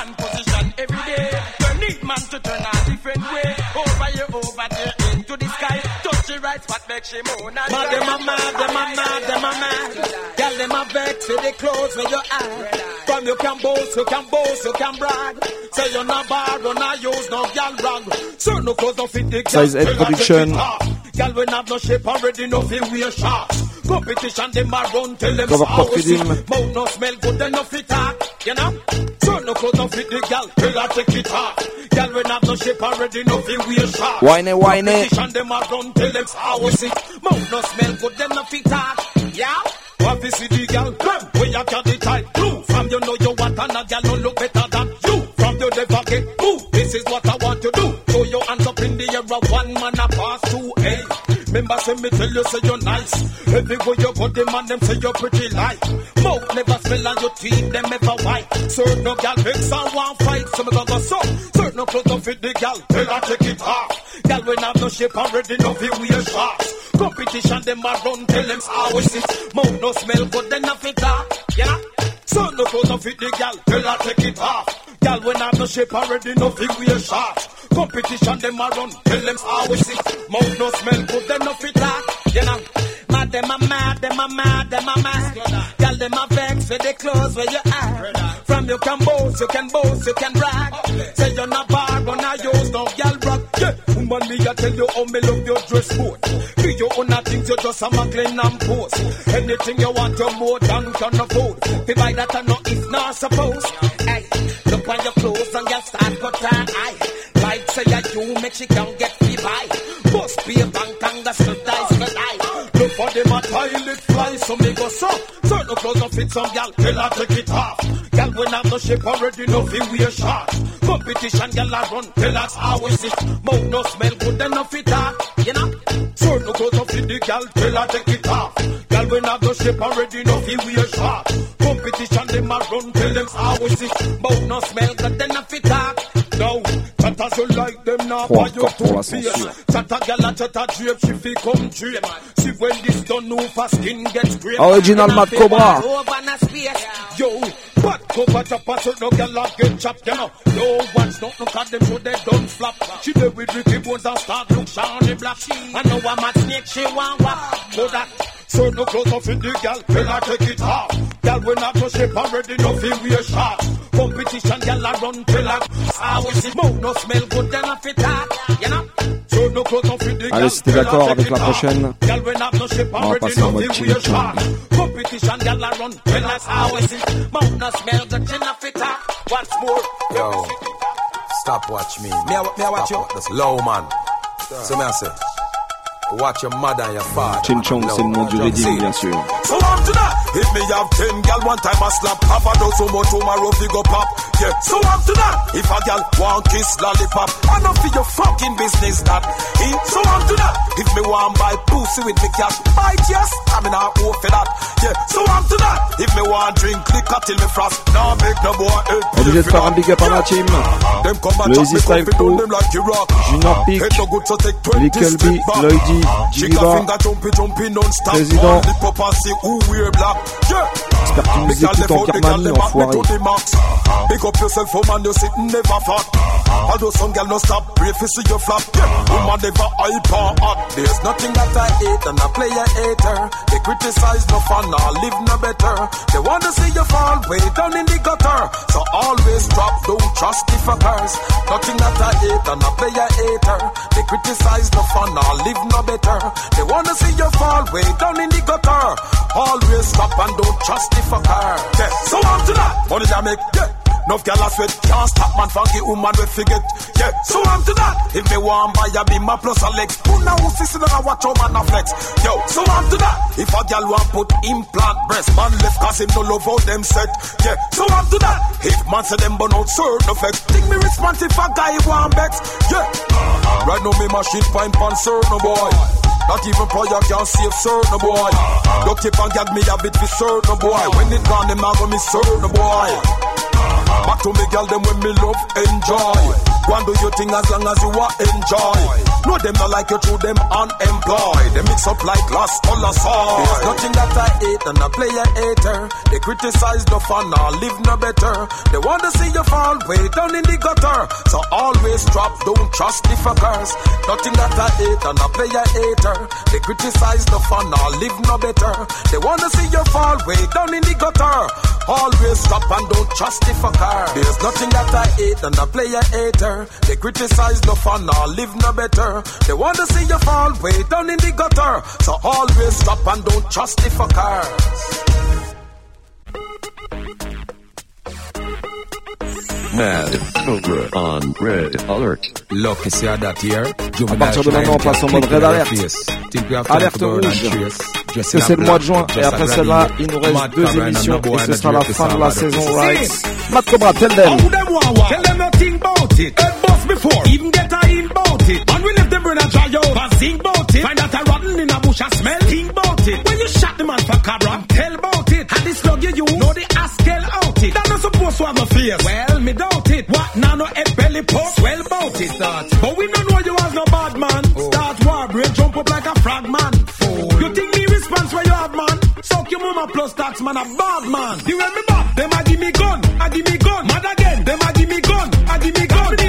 The right spot, make she moan and Mad, them a mad, them a mad, them a mad. Girl, them a vex with the clothes with your eye. From you can boast, you can boast, you can brag. Say you're not bad, you're not use no girl rag. Certain no clothes don't fit the girl. Size eight production. take it off. Girl, we have no shape already, no feel wear shots. Competition, them a run till them Cover sour Pop Mouth no smell good, then no fit talk. You know? Certain no clothes don't fit the girl. Tell her take it off. Girl, we have no shape already, no feel wear shots. Whine it, whine it. Competition, them a run till them sour sick. Mouth no smell good, then no fit talk. Yeah? What is see the girl? Them, you got the type. Blue. From you know you want and a girl no look better than you. From you never get move. This is what I want to do. Throw your hands up in the air, a one man a pass two. Remember say me tell you say you're nice. Everywhere you go, them man them say you're pretty light. Mouth never smell and your teeth them ever white. Certain no girl vex and want fight, so me go so. Certain no clothes don't fit the girl, tell her take it off. Girl when have no shape already, no feel wear shots. Competition them a run, tell them how it is. Mouth no smell good, then nothing talk. Yeah. So no clothes don't fit the girl, tell her take it off. Girl when have no shape already, no feel wear shots. Competition them a run, tell them how it is. Mouth no smell good, then nothing talk. You know. Mad them a mad, them a mad, them a mad. Girl them a vex with the clothes where you are. From you can boast, you can boast, you can brag. Say you're not but now use no girl rock. Yeah, woman me I tell you how me love your dress code. Be your own natty things you just a muggling and post. Anything you want, you more than can afford. Fi buy that and no if not supposed. Hey, look on your clothes and you start cut her eye. Say that you make she can't get free buy. Must be a bank and the dice for die. Look for them a tile it fly, so me go so. Certain clothes don't fit some gal, tell her take it off. Gal when have the shape already know fi wear short. Competition gal a run, tell us how we sit. Mouth no smell good enough it talk, you know. Certain clothes don't fit the gal, tell her take it off. Gal when have the shape already know fi wear short. Competition them a run, tell them how we sit. Mouth no smell good them now, buy you encore pour two censure. face. Chatter gal a chatter drape, she fi come drape. See when this done, no fast skin gets scraped. Original Mad Cobra. Yo, but cover chopper so no gal a get chopped, you know. No one's not look at them so they don't flop. She there with Ricky Bones and start look shiny black. I know I'm a snake, she want walk. So that, so no clothes off in the gal, tell her take it off. Gal when I go shape already, no feel wear short. Competition, gal a run, tell her. I will see mouth no smell good, then I fit talk, you know. So no clothes off in the Allez, gal, si t'es tell her d'accord take avec it la off. prochaine, Gal when I go shape on va already, passer en no mode feel chili wear chili. short. Competition, gal a run, tell us how is it. Mouth no smell good, then I fit talk. What's more? Yo, stop watch me. Me, I- me I watch you. That's low man. So me I say, watch your mother and your father. Chin Chong, c'est le nom du Redeem, bien sûr. So to that. If me have ten gal one time I slap, half a dozen more tomorrow fi go pop. Yeah, so to that. If a gal want kiss lollipop, I know for your fucking business that. Eh, So to that. If me want buy pussy with me cash, buy just. I mean I owe for that. Yeah, so to that. If me want drink liquor till me frost, nah make no boy head Obligé de faire un big up à ma team. Them come back Le Easy Style Crew. Junior Peak, no good, so take 20 Little B, step Lloydy, finger jumpy, jumpy non-stop. Président. Lip up and see who wear black. Yeah. J'espère que tu nous écoutes en left out, big gal Birmanie, them back me enfoiré. Pick up yourself, oh woman, you sitting never fat. Although some gal no stop, pray for see you flap. Yeah. Woman never hype or hot. There's nothing that I hate and I play a hater. They criticize no fun, I live no better. They want to see you fall way down in the gutter. So always drop, don't trust the fuckers. Nothing that I hate and I play a hater. They criticize no fun, I live no better. They want to see you fall way down in the gutter. Always stop and don't trust the fucker. Yeah. So on to that. Money that make. Yeah. Enough gal a sweat, can't stop man funky woman we forget. Yeah, so I'm to that. If me want buy a be my plus a legs, who now who see and watch how man a flex. Yo, so I'm to that. If a gal want put implant breast, man left cause him no love how them set. Yeah, so I'm to that. If man say them burn out certain effects, think me responsive a guy want bex. Yeah, right now me machine pine pan certain boy. Not even prayer can save certain boy. Duct tape and gag me a bit for certain boy. When it gone, them a go me certain boy. Back to me girl, them when me love enjoy. Go do your thing as long as you are enjoy. No them not like you through them unemployed. They mix up like last color soil. There's nothing that I hate and I play a hater. They criticize no fun, I live no better. They want to see you fall way down in the gutter. So always drop, don't trust the fuckers. Nothing that I hate and I play a hater. They criticize no fun, I live no better. They want to see you fall way down in the gutter. Always stop and don't trust the There's nothing that I hate and I play a hater. They criticize no fun, I live no better. They want to see you fall way down in the gutter. So always stop and don't trust the fuckers. Mad Cobra on Red Alert. See that here. À partir de maintenant, on passe en mode Red Alert. Alerte rouge. Que c'est le mois de juin. Et après celle-là, il nous reste deux émissions. Et ce sera la fin de la saison Rights. Mad Cobra, tell them. How? Tell them nothing about it. Head bust before, even get a in bout it. And we left them dry out, but think bout it. Find out a rotten in a bush and smell, think bout it. When you shot the man for cabra, tell bout it. Slug you use, know the it. That not supposed a face. Well, me doubt it. What now no head belly pop? Well bout it. Start. But we don't know you as no bad man. Oh. Start war, break, jump up like a frog man. Fool. You think me response where you have man? Suck your mama plus tax man a bad man. You remember? Them a give me gun, I give me gun. Mad again, them a give me gun, I give me gun.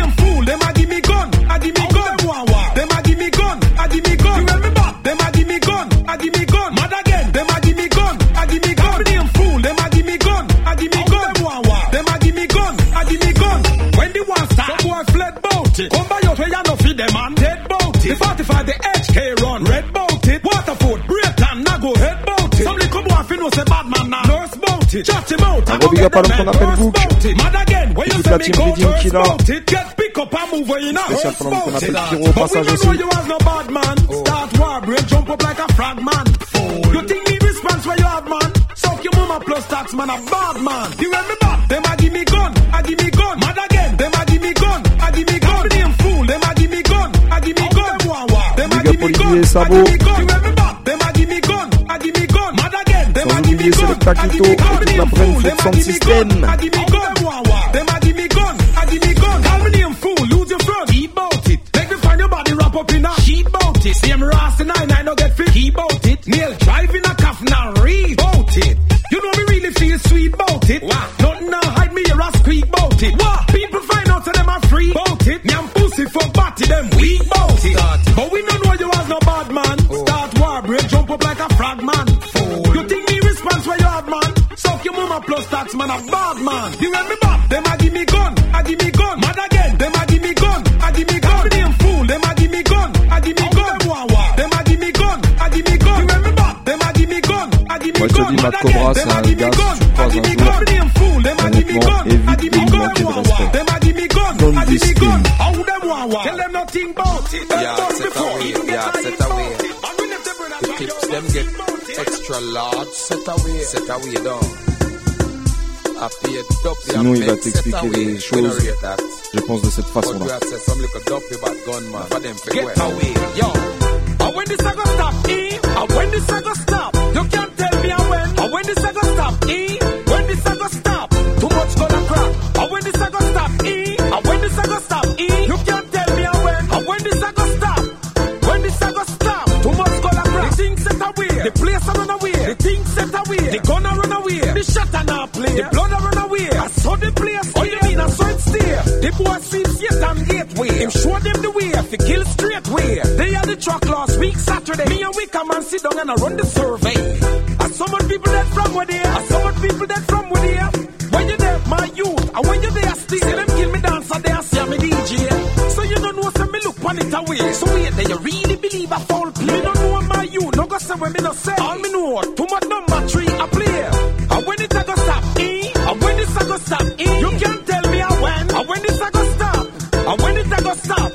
Fled bout it. Come by out where you no feed them man, dead bout it. The 45, the HK run, red bout it. Waterford, know say bad man now. Nurse bout it. Chat him out. Un gros big up à l'homme qu'on appelle. Mad again. When you say me go Redeem first Killer. bout it. Get pick up and move where you know. Spécial pour l'homme qu'on appelle. Pyro au we passage aussi. you as no bad man. Start war, break, jump up like a frog man. You think me response where you have man? Suck your mama plus tax man a bad man. You hear me bad? Them a give me gun, I give me gun. Mad again, them a give me gun, I give me gun. Again, them Sans a give me oublier gun, Selecta I give Quito me et toute la Name Brain fool, Food them a Sound give me System. gun, I give me gun. Them a give me gun, I give me gun. Call me name fool, lose your front. Keep bout it. Make me find your body wrap up in a keep it. Same Rasta nine, I no get fit. Keep bout it. Nail driving a cuff now, read bout it. You know me really feel sweet bout it. Wow. Nothing now hide me here a squeak bout it. What? People find out that them are free bout it. Me and pussy fuck body them weak bout tax man a bad man. You hear me bad? Them a give me gun, I give me gun. Mad again, them a give me gun, I give me gun. Name fool, them a give me gun, I give me gun. Them a give me gun, I give me gun. You hear me bad? Them a give me gun, I give me Moi je te gun. dis, Mad Matt again, Cobra, them c'est a un give me gars, gun, si tu croises I give un me jour, gun. Name fool, them a give me honnêtement, gun, I évite give de me lui gun. manquer de respect. Them a give me gun, Don't I give me gun. him. How them want want? Tell them nothing about it. Yeah, set away, yeah, get set away. it. And we left the brother The try tips your them get extra large. Set away, set away down. I pay dopey Sinon, and il va make set t'expliquer away. les We choses, don't rate that. je pense, de cette But we façon-là. have said some little the place a run away. The thing set away, the gun a run away. The shot a not play, the blood a run away. I saw the place. Oh, you mean I saw it stay? The boy sweep yet and gateway. Him show them the way, fi kill straight way. They had the truck last week Saturday. Me and we come and sit down and I run the survey. I summon people that from where they are, I summon people that from where they're. When you there, my youth, and when you there, still see them kill me dancer there, see me DJ. So you don't know, so me look on it away. So wait, then you really believe a foul play? Me don't know my youth, go say when me no say. All me know, too much number three, a play. And when it a go stop, eh? And when this a go stop, eh? You can't tell me a when. And when this a go stop, and when it a go stop,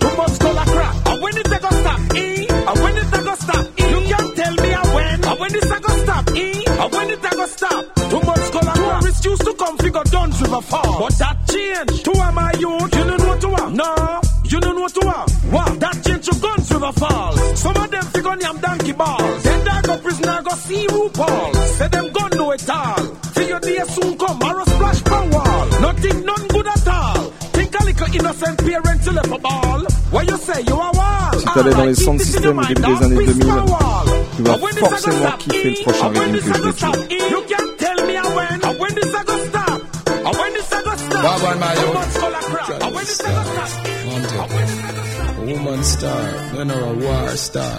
too much color crap. And when it a go stop, eh? And when it a go stop, eh? You can't tell me a when. And when this a go stop, eh? And when it a go stop, too much color crap. Tourists used to come figure Dunn's River Fall, but that changed. To am I youth? You don't know what to want. No, you don't know what to want. What? That changed to Guns River Falls. Some of them figure yam donkey balls. Then they go prisoner go see RuPaul. Say them gun know it all. See your day soon come, arrow splash per wall. Nothing none good at all. Think a little innocent parent to left a ball. What you say, you a wall? Si t'allais dans les sound systems au début des années Please 2000, per wall. tu vas forcément kiffer le prochain que je vais tuer. You can't tell me a when. And when this a go stop. When this a go stop. Baba, my Too yo. much color crap. And when this a go stop. A woman star, when or a war star.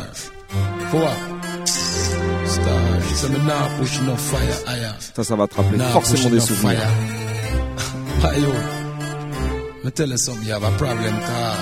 For what? Star. So me nah push no fire higher. Ça, ça va te rappeler Nah forcément des no souvenirs. fire. Hey, yo. Me tell you something, you have a problem, car.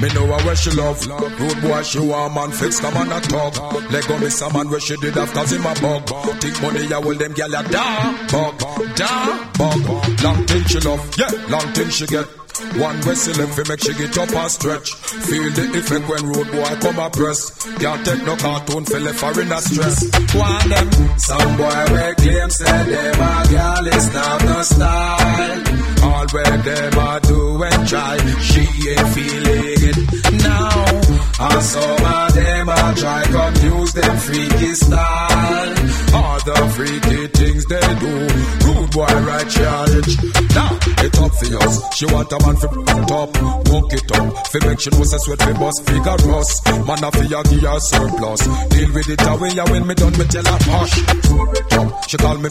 Me know a where she love. Road boy she want man fix come on a talk. Lego me some man where she did have cause him a bug. Think money ya hold them gyal a da bug da bug. Long thing she love, yeah, long thing she get. One whistle if you make she get up and stretch. Feel the effect when road boy come abreast. Can't take no cartoon for left her in a stress. One them, some boy we claim say them a girl is not the style. All where them a do and try, she ain't feeling it now. And some of them a try confuse them freaky style. All the freaky things they do, rude boy right charge. Now it up for us. She want a man for top, walk it up. Fi make she know say sweat fi bust vigorous. Man a fi a give her surplus. Deal with it away ya when me done me tell her hush. She call me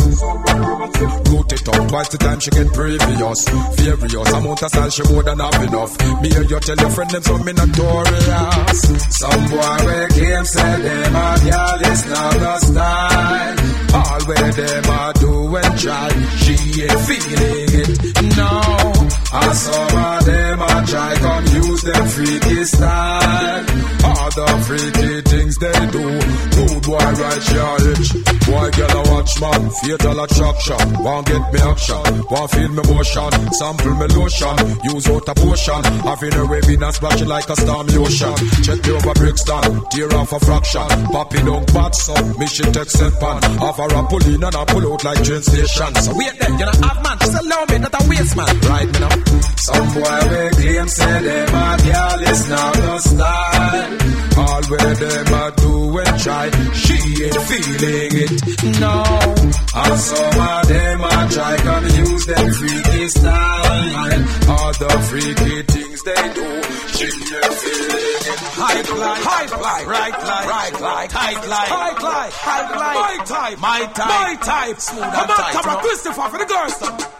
root it up. Twice the time she get previous, furious. Amount of style she more than have enough. Me and you tell your friend them so me notorious. Some boy we came say them a girl is not the style. All where them a do and try, she ain't feeling it. No, and some of them a try come use them freaky style. All the freaky things they do, good boy right charge. Boy girl a attraction, fatal attraction. Want get me action, want feel me motion, sample me lotion, use out a potion. Having a wave in a splash like a stormy ocean. Check me over Brixton, tear off a fraction. Pop it down bad so, me shit take set pan. Have a rap pull in and I pull out like train station. So wait then, you know have man, just allow me, not a waste man. Right now. Some boy we claim say them a girl is not the style. All where them a do and try, she ain't feeling it. No, and some of them a try come use them freaky style. All the freaky things they do, she ain't feeling it. High fly, high fly, right line, right line, tight line, tight line, tight line, my type, my type, my type, smooth and tight. Come on, Christopher for the girls.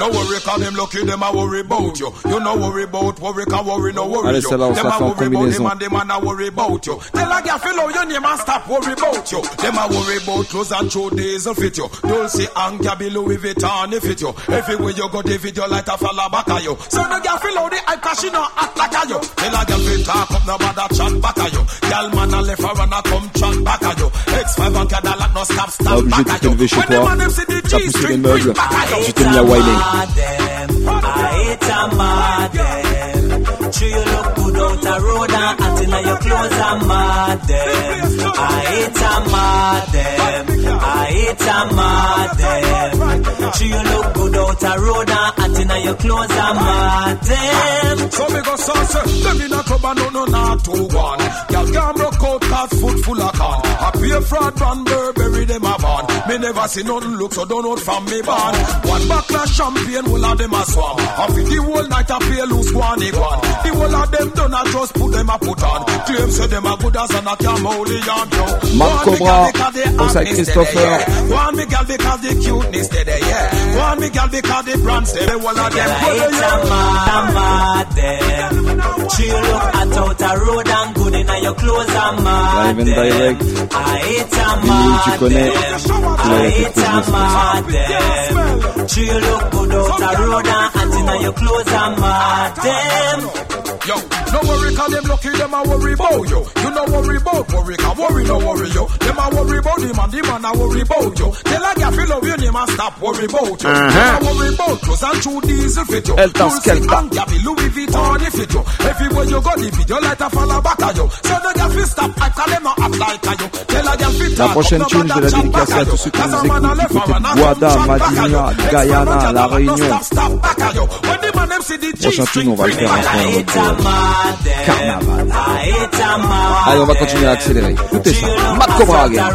No worry, cause them lucky, them a worry about you. You no worry about worry, can worry, no worry Allez, you. Them a worry about them and them a worry about you. Tell a girl, fill out your name and stop worry about you. Them a worry about clothes and show diesel fit you. Dulce and Gabby Louis Vuitton if fit you. Everywhere you go, the video light a fall back of you. So the girl fill out the hype cause she no act like a you. Tell a girl fit talk up, no bother chat back of you. Girl man a left her and a come chat back of you. X5 and Cadillac no stop stop back t'élever you. When them man them see the T'as poussé les G-string back of you. Tu t'es mis à madam. I hate a madam. Do you look out a road and hot inna your clothes and mad them. I hate a mad them. I hate a mad them. True, you look good out a road and hot inna your clothes and mad them. So me go sauce, them in a club and no no not two one. Girl can't broke out cause foot full of con. I pay fraud brand Burberry them a van. Me never see nothing look so don't know from me ban. One of champagne, all of them a swam. I feel the whole night I pay loose one one. The whole of them done I just put them a put on. Claim say them a good as and I can only on you. Mad Cobra, comme ça Christopher. One me girl because the cuteness they there, yeah. One me girl because the brand stay there. All of them. I hate a mad, mad them. True, you look hot out a road and good inna your clothes and mad Live and direct. them. I hate a Billy, tu mad connais. them. Tu I l'avais fait hate a plus mad them. True, you look good out a road and hot inna your clothes and mad them. Yo, no worry, cause them lucky, them a worry about you. You no worry about worry, cause worry no worry you. Them a worry about the man, the man a worry about you. Tell a fill up your name and stop worry about you. Uh-huh. A worry about clothes and true diesel fit you. El Tan Skelta. and Gabby Louis Vuitton if fit you. Everywhere you go, the video light a fall back of you. So girl fi stop, I call them not act like a you. Tell a fi La prochaine tune, je la back à tous ceux qui nous a a écoutent du côté de Guada, come chat back of you. Madina, Guyana, La Réunion. Stop back of you. When the man them see the Prochain tune, on va le faire a ensemble. Carnaval. Allez, on va continuer à accélérer. Écoutez ça. Matt Cobra again.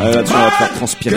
Allez, là-dessus, on va faire transpirer.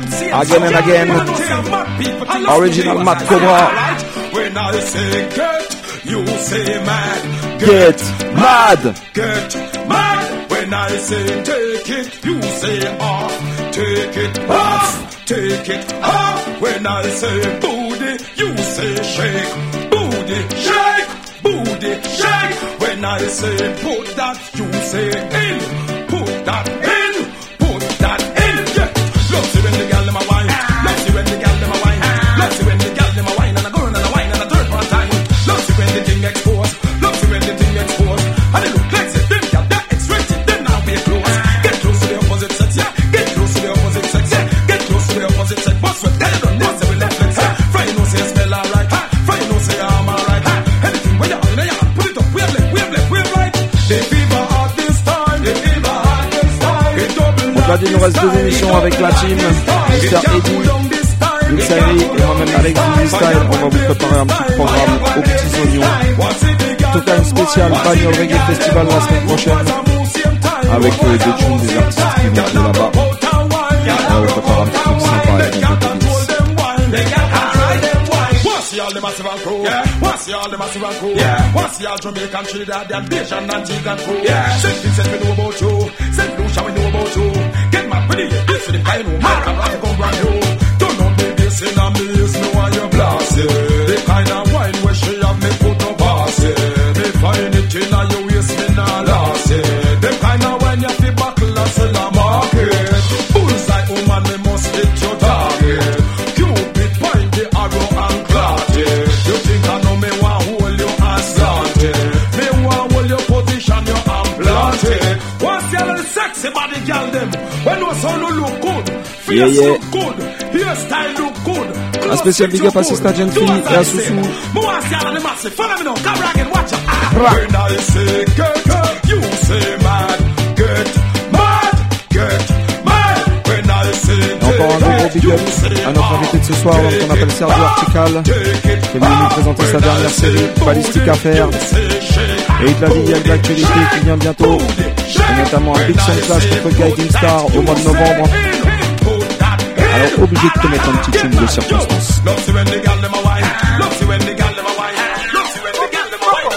Again and again. Original Mad Cobra. When I say get, you say mad. Get mad. Get mad. When I say take it, you say off. Take it off. Take it off. When I say booty, you say shake. Booty, shake. Booty, shake. When I say put that, you say in. Il nous reste deux émissions avec la team. Mr. Eddie, et moi-même Alex Style. On va vous préparer un petit programme aux petits oignons. Total spécial Bagnol Reggae Festival la semaine prochaine. avec euh, des tunes des artistes qui vont de là-bas. On prépare un petit truc sympa avec un peu de mix. What's y'all the massive and crew? Yeah. What's y'all the massive and crew? Yeah. What's y'all Jamaican Trinidad and Asian and Tegan crew? Yeah. St. Vincent we know about you. St. Lucia we know about you. My pretty, this is the kind of man I'm gonna come new. Don't know the bass in a maze, me why you blast. The kind of wine where she have me put no pass it. Me find it a your waist, me nah lost it. The kind of wine you fi buckle and sell a. Bullseye woman, me must hit your target. Cupid point the arrow and clot it. You think I know me want hold you and slant. Me want hold your position, you and plant it. The other sexy body girl them? Yeah, yeah. Un spécial big up à Sista Jeune et à Soussou. Encore un gros big up à notre invité de ce soir qu'on appelle Sergio Artical qui est nous présenter sa dernière série Ballistic Affair Et il l'a dit, il y a de l'actualité qui vient bientôt, et notamment un Big Sun Clash contre Guiding Star au mois de novembre. Alors obligé de te mettre un petit tune de circonstance. Love see when the gal them a wine. Love see when the gal them a wine. Love see when the gal them a wine.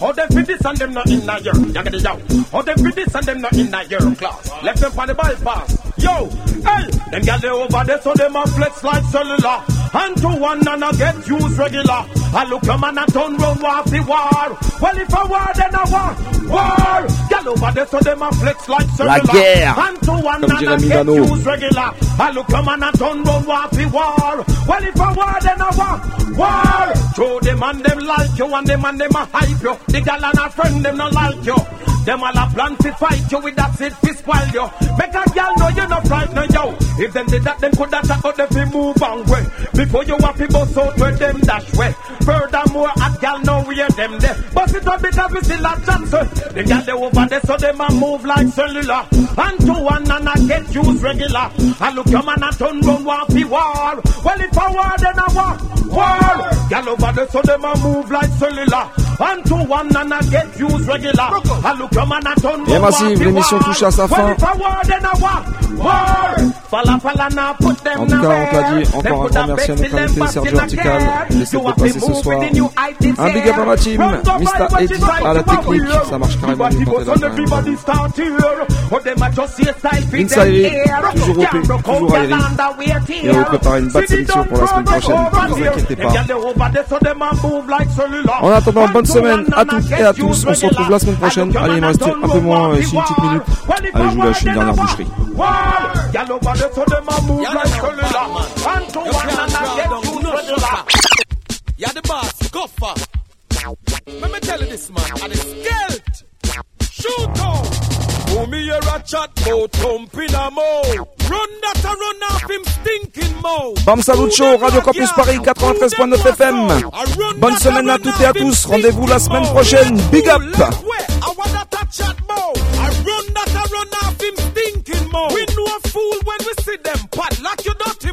Oh, them fit this and them not in a year. Yaggedy yow. Oh, them fit this and them not in a year class. Left them on the bypass. Yo, hey, them gal they over there so them a flex like cellular. And to one and I get used regular. I look a man and turn round war the war. Well, if a war, then a war. War. Gal over there so them a flex like cellular. La guerre, And to one comme and I get Milano. used regular. I look a man and turn round war the war. Well, if a war, then a war. War. Show them and them like you and them and them a hype you. The gal and a friend them not like you. Them all a plan to fight you with that seed fist spoil you. Make a gal know you're not frightened yo. If them did that, them could have out them fi move on way. Before you to bust out where them dash way. Furthermore, a gal know where them there. But it up because we still have chance. The gal they over there so them a move like cellular. And to one and I get used regular. I look your man a turn round war fi war. Well if a war then a war. War. Gal over there so them a move like cellular. And to one and I get used regular. I look your man a turn round Et war Massive, fi l'émission war. touche à sa fin. Well if a war then a war. War. Falla falla now put them En tout cas, on nowhere. t'a dit, Them encore un could grand have merci à vexed notre invité them Sergio back in Artical again. de laisser You have dépasser to ce move soir. with the new heights Un big up à ma team, Mr. Eddie à la technique, ça marche carrément mieux quand t'es là quand même. Inside, toujours OP, toujours aéré. Et on va préparer une bad sélection pour la semaine prochaine, ne vous inquiétez pas. En attendant, bonne semaine à toutes et à tous. On se retrouve la semaine prochaine. Allez, il me reste un peu moins, euh, une petite minute. Allez, je vous lâche une dernière boucherie. You're the boss, go for. Let me tell you this, man. I'm the skelt. Shoot out. Who me hear a chat bout thumping a mouth. Run that a run off him stinking mouth. Bam Salut Show, Radio Campus Paris 93.9 FM. Bonne semaine à toutes et à tous. Rendez-vous la semaine prochaine. Big up.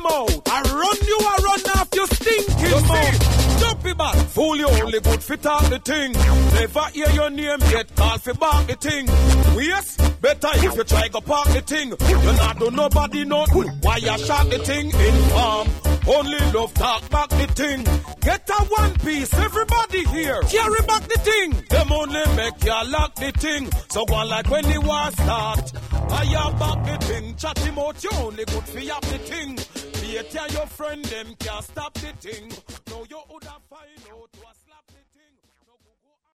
Mouth. I run you I run off your stinking mouth. Jumpy back, fool you only good fit on the thing. Never hear your name get called for back the thing. Yes, better if you try go park the thing. You not do nobody nothing. Why you shot the thing in farm? Only love talk back the thing. Get a one piece, everybody here. Carry back the thing. Them only make you lock the thing. So go like when the war start. I am back the thing. Chat him out, you only good for up the thing. It your friend, them can't stop the thing. Now you would have find out what's